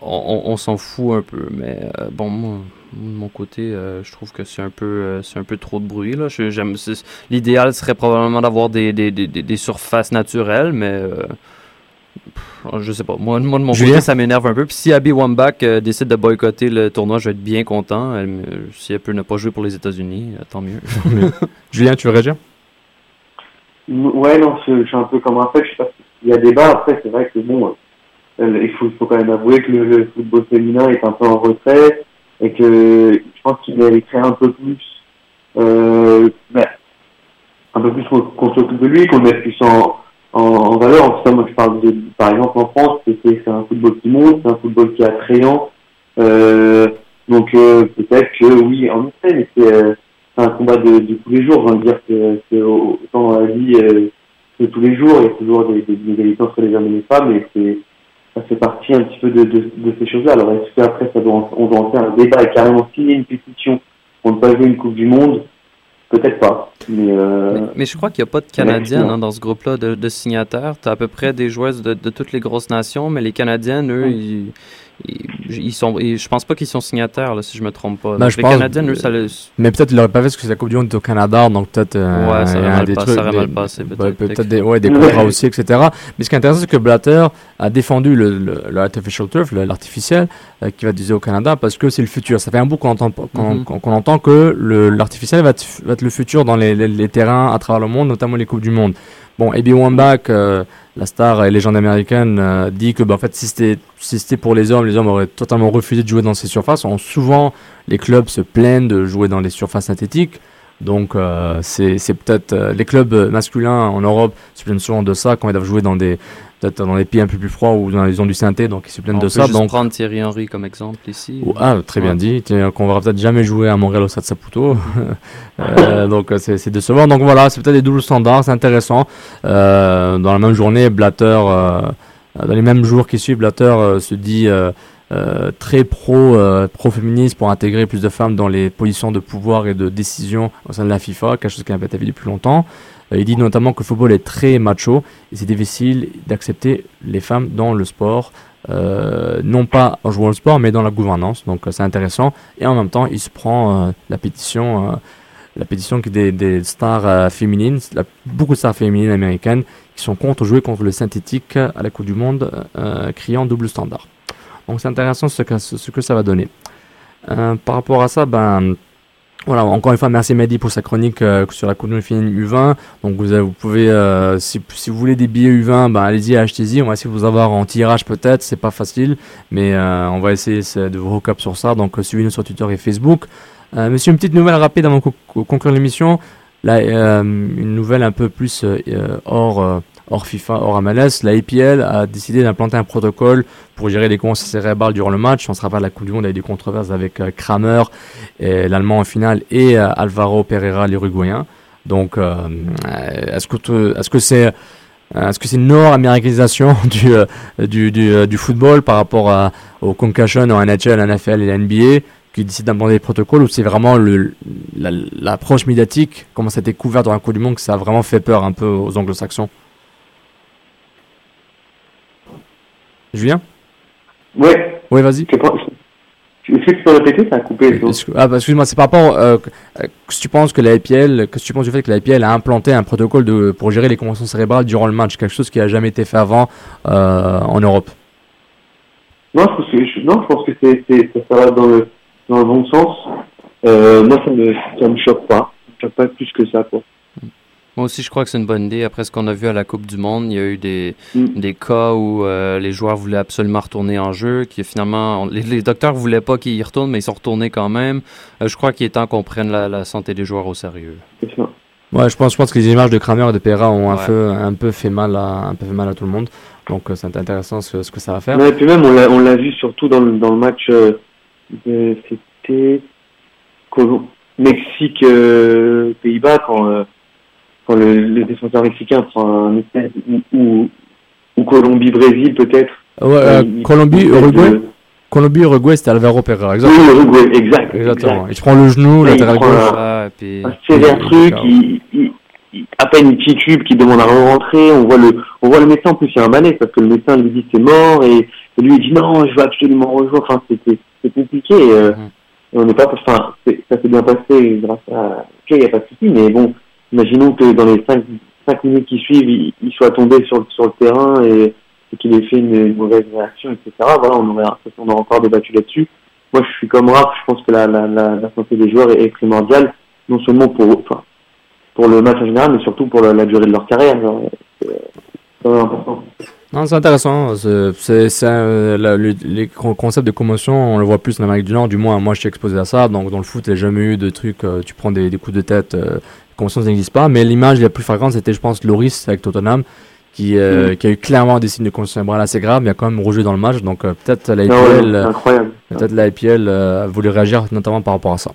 on, s'en fout un peu. Mais euh, bon, moi, de mon côté, euh, je trouve que c'est un peu, c'est un peu trop de bruit. L'idéal serait probablement d'avoir des, des, des, surfaces naturelles, mais je sais pas. Moi, moi de mon côté, ça m'énerve un peu. Puis si Abby Wambach euh, décide de boycotter le tournoi, je vais être bien content. Elle, si elle peut ne pas jouer pour les États-Unis, euh, tant mieux. <laughs> Julien, tu veux réagir? Ouais, non, je, suis un peu comme un fait. Je sais pas s'il y a débat. Après, c'est vrai que bon, euh, il faut, faut, quand même avouer que le, football féminin est un peu en retrait et que je pense qu'il mériterait un peu plus, euh, ben, un peu plus qu'on s'occupe de lui, qu'on mette plus en en, valeur. En tout cas, moi, je parle de, par exemple, en France, c'est un football qui monte, c'est un football qui est attrayant. Euh, donc, euh, peut-être que oui, en effet, mais c'est euh, un combat de, de, tous les jours. Veux dire que, que autant dans la vie euh, de tous les jours, il y a toujours des, des entre les hommes et les femmes, et c'est ça fait partie un petit peu de, de, de ces choses-là. Alors, est-ce qu'après, ça doit, on doit en faire un débat et carrément signer une pétition pour ne pas jouer une Coupe du Monde? Peut-être pas. Mais, euh, mais, je crois qu'il n'y a pas de Canadiennes hein, dans ce groupe-là de, de, signataires. Tu as à peu près des joueuses de, de, toutes les grosses nations, mais les Canadiennes, eux, ils, ils, sont, je pense pas qu'ils sont signataires, là, si je me trompe pas. Ben, les Canadiens, eux, ça Mais peut-être qu'ils l'auraient pas fait parce que c'est la Coupe du Monde au Canada, donc peut-être. Euh, ouais, ça aurait des trucs. Mal passé, peut-être. peut-être des, ouais, des contrats aussi, etc. Mais ce qui est intéressant, c'est que Blatter a défendu le, le, artificial turf, l'artificiel, euh, qui va utiliser au Canada, parce que c'est le futur. Ça fait un bout qu'on entend, qu'on mm-hmm. entend que l'artificiel va, va, être le futur dans les, les, les, terrains à travers le monde, notamment les Coupes du Monde. Bon, Abby Wambach, euh, la star et légende américaine, euh, dit que bah, en fait, si c'était si pour les hommes, les hommes auraient totalement refusé de jouer dans ces surfaces. On, souvent, les clubs se plaignent de jouer dans les surfaces synthétiques. Donc, euh, c'est peut-être les clubs masculins en Europe se plaignent souvent de ça quand ils doivent jouer dans des peut-être dans les pays un peu plus froids ou dans les zones du synthé, donc ils se plaignent de ça. On peut donc prendre Thierry Henry comme exemple ici. ah, très bien dit. Qu'on va peut-être jamais jouer à Montréal au Stade Saputo. <laughs> <laughs> euh, donc c'est décevant. Donc voilà, c'est peut-être des doubles standards, c'est intéressant. Euh, dans la même journée, Blatter, euh, dans les mêmes jours qui suivent, Blatter euh, se dit euh, très pro, pro féministe pour intégrer plus de femmes dans les positions de pouvoir et de décision au sein de la FIFA, quelque chose qui n'a pas été vu depuis longtemps. Euh, il dit notamment que le football est très macho et c'est difficile d'accepter les femmes dans le sport. euh, non pas en jouant au sport, mais dans la gouvernance. Donc euh, c'est intéressant. Et en même temps, il se prend la pétition, la pétition des, des stars féminines, beaucoup de stars féminines américaines qui sont contre jouer contre le synthétique à la Coupe du Monde, criant double standard. Donc c'est intéressant ce que, ce que ça va donner. Par rapport à ça, ben voilà, encore une fois, merci Mehdi pour sa chronique euh, sur la Coupe féminine U20. Donc vous, vous pouvez, euh, si, si vous voulez des billets U20, ben allez-y, achetez-y. On va essayer de vous avoir en tirage peut-être, c'est pas facile, mais euh, on va essayer de vous up sur ça. Donc suivez-nous sur Twitter et Facebook. Monsieur, une petite nouvelle rapide avant de co- conclure l'émission. Là, une nouvelle un peu plus hors, hors FIFA, hors MLS. La APL a décidé d'implanter un protocole pour gérer les conséquences cérébrales durant le match. On se rappelle la Coupe du Monde avec des controverses avec euh, Kramer, l'Allemand en finale, et euh, Alvaro Pereira, l'Uruguayen. Donc, euh, est-ce que est-ce que c'est est-ce que c'est une nord-américanisation <laughs> du, du, du, football par rapport à, au concussion en NHL, NFL et la NBA qui décident d'implanter des protocoles ou c'est vraiment l'approche médiatique, comment ça a été couvert dans la Coupe du Monde, que ça a vraiment fait peur un peu aux anglo-saxons? Julien Ouais, Oui, vas-y. Est-ce que tu peux répéter Ça a coupé. ah, bah, excuse-moi, c'est par rapport. Euh, que- euh, que tu penses que la IPL, que tu penses du fait que la IPL a implanté un protocole de, pour gérer les conventions cérébrales durant le match, quelque chose qui a jamais été fait avant euh, en Europe? Non, je pense que, je, non, je pense que c'est, c'est, ça, ça va dans le, dans le bon sens. Euh, moi, ça me, ça me choque pas. Ça me choque pas plus que ça, quoi. Moi aussi, je crois que c'est une bonne idée. Après ce qu'on a vu à la Coupe du Monde, il y a eu des, Mm. des cas où euh, les joueurs voulaient absolument retourner en jeu, qui finalement, on- les, les docteurs voulaient pas qu'ils y retournent, mais ils sont retournés quand même. Euh, je crois qu'il est temps qu'on prenne la, la santé des joueurs au sérieux. Ouais, je pense, je pense que les images de Kramer et de Pereira ont un, Ouais. peu, un peu fait mal à, un peu fait mal à tout le monde. Donc euh, c'est intéressant ce, ce que ça va faire. Et puis même, on l'a, on l'a vu surtout dans le, dans le match, euh, c'était Colo- Mexique, euh, Pays-Bas, quand, euh, quand le, le défenseur mexicain prend un essai, ou, ou, Colombie-Brésil, peut-être. Ouais, euh, Il- Colombie, il- Uruguay. il- Colombie, Uruguay, c'était Alvaro Pereira. Oui, Exactement. Uruguay, exact. Exactement. exact. Il prend le genou, il latéral gauche. un- puis, un sévère Oui, truc, il, il, il- à peine une petite tube qui demande à rentrer, on voit le, on voit le médecin, en plus il y a un malaise parce que le médecin lui dit c'est mort et, et lui il dit non, je veux absolument rejoindre, enfin c'était, c'est compliqué, et, euh, Mhm. et on n'est pas, enfin, ça s'est bien passé grâce à, ok, il n'y a pas de souci, mais bon, imaginons que dans les cinq, cinq minutes qui suivent, il, soit tombé sur, le- terrain et, qu'il ait fait une, mauvaise réaction, etc. Voilà, on aurait, on aurait encore débattu là-dessus. Moi, je suis comme Raph, je pense que la, santé des joueurs est, primordiale, non seulement pour, enfin, pour le match en général, mais surtout pour la, durée de leur carrière. C'est. Non, c'est intéressant. C'est, euh, les con- concepts de commotion, on le voit plus en Amérique du Nord. Du moins, moi, je suis exposé à ça. Donc, dans le foot, il n'y a jamais eu de trucs. euh, tu prends des, des coups de tête. Euh, ça n'existe pas. Mais l'image la plus fréquente, c'était, je pense, Loris avec Tottenham, qui, euh, Mm. qui a eu clairement des signes de commotion cérébrale assez graves, mais a quand même rejoué dans le match. Donc, euh, peut-être la ouais, IPL, c'est incroyable. peut-être la IPL euh, voulait réagir notamment par rapport à ça.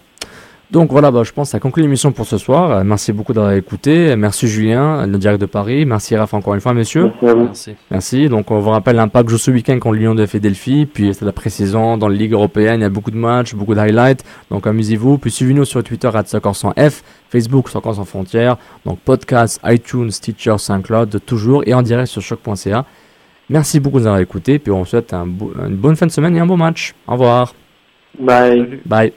Donc voilà, bah, je pense que ça conclut l'émission pour ce soir. Euh, merci beaucoup d'avoir écouté. Merci Julien, le direct de Paris. Merci Raph encore une fois, messieurs. Merci à vous. merci. Merci. Donc, on vous rappelle l'impact joue ce week-end contre Lyon de Philadelphie. Puis, c'est la précision dans la Ligue européenne. Il y a beaucoup de matchs, beaucoup de highlights. Donc, amusez-vous. Puis, suivez-nous sur Twitter à F, Facebook Soccer sans frontières. Donc, podcast, iTunes, Stitcher, SoundCloud, toujours et en direct sur choc.ca. Merci beaucoup de nous avoir écoutés. Puis, on vous souhaite un une bonne fin de semaine et un bon match. Au revoir. Bye. Bye.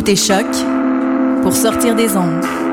Écoutez Choc pour sortir des ondes.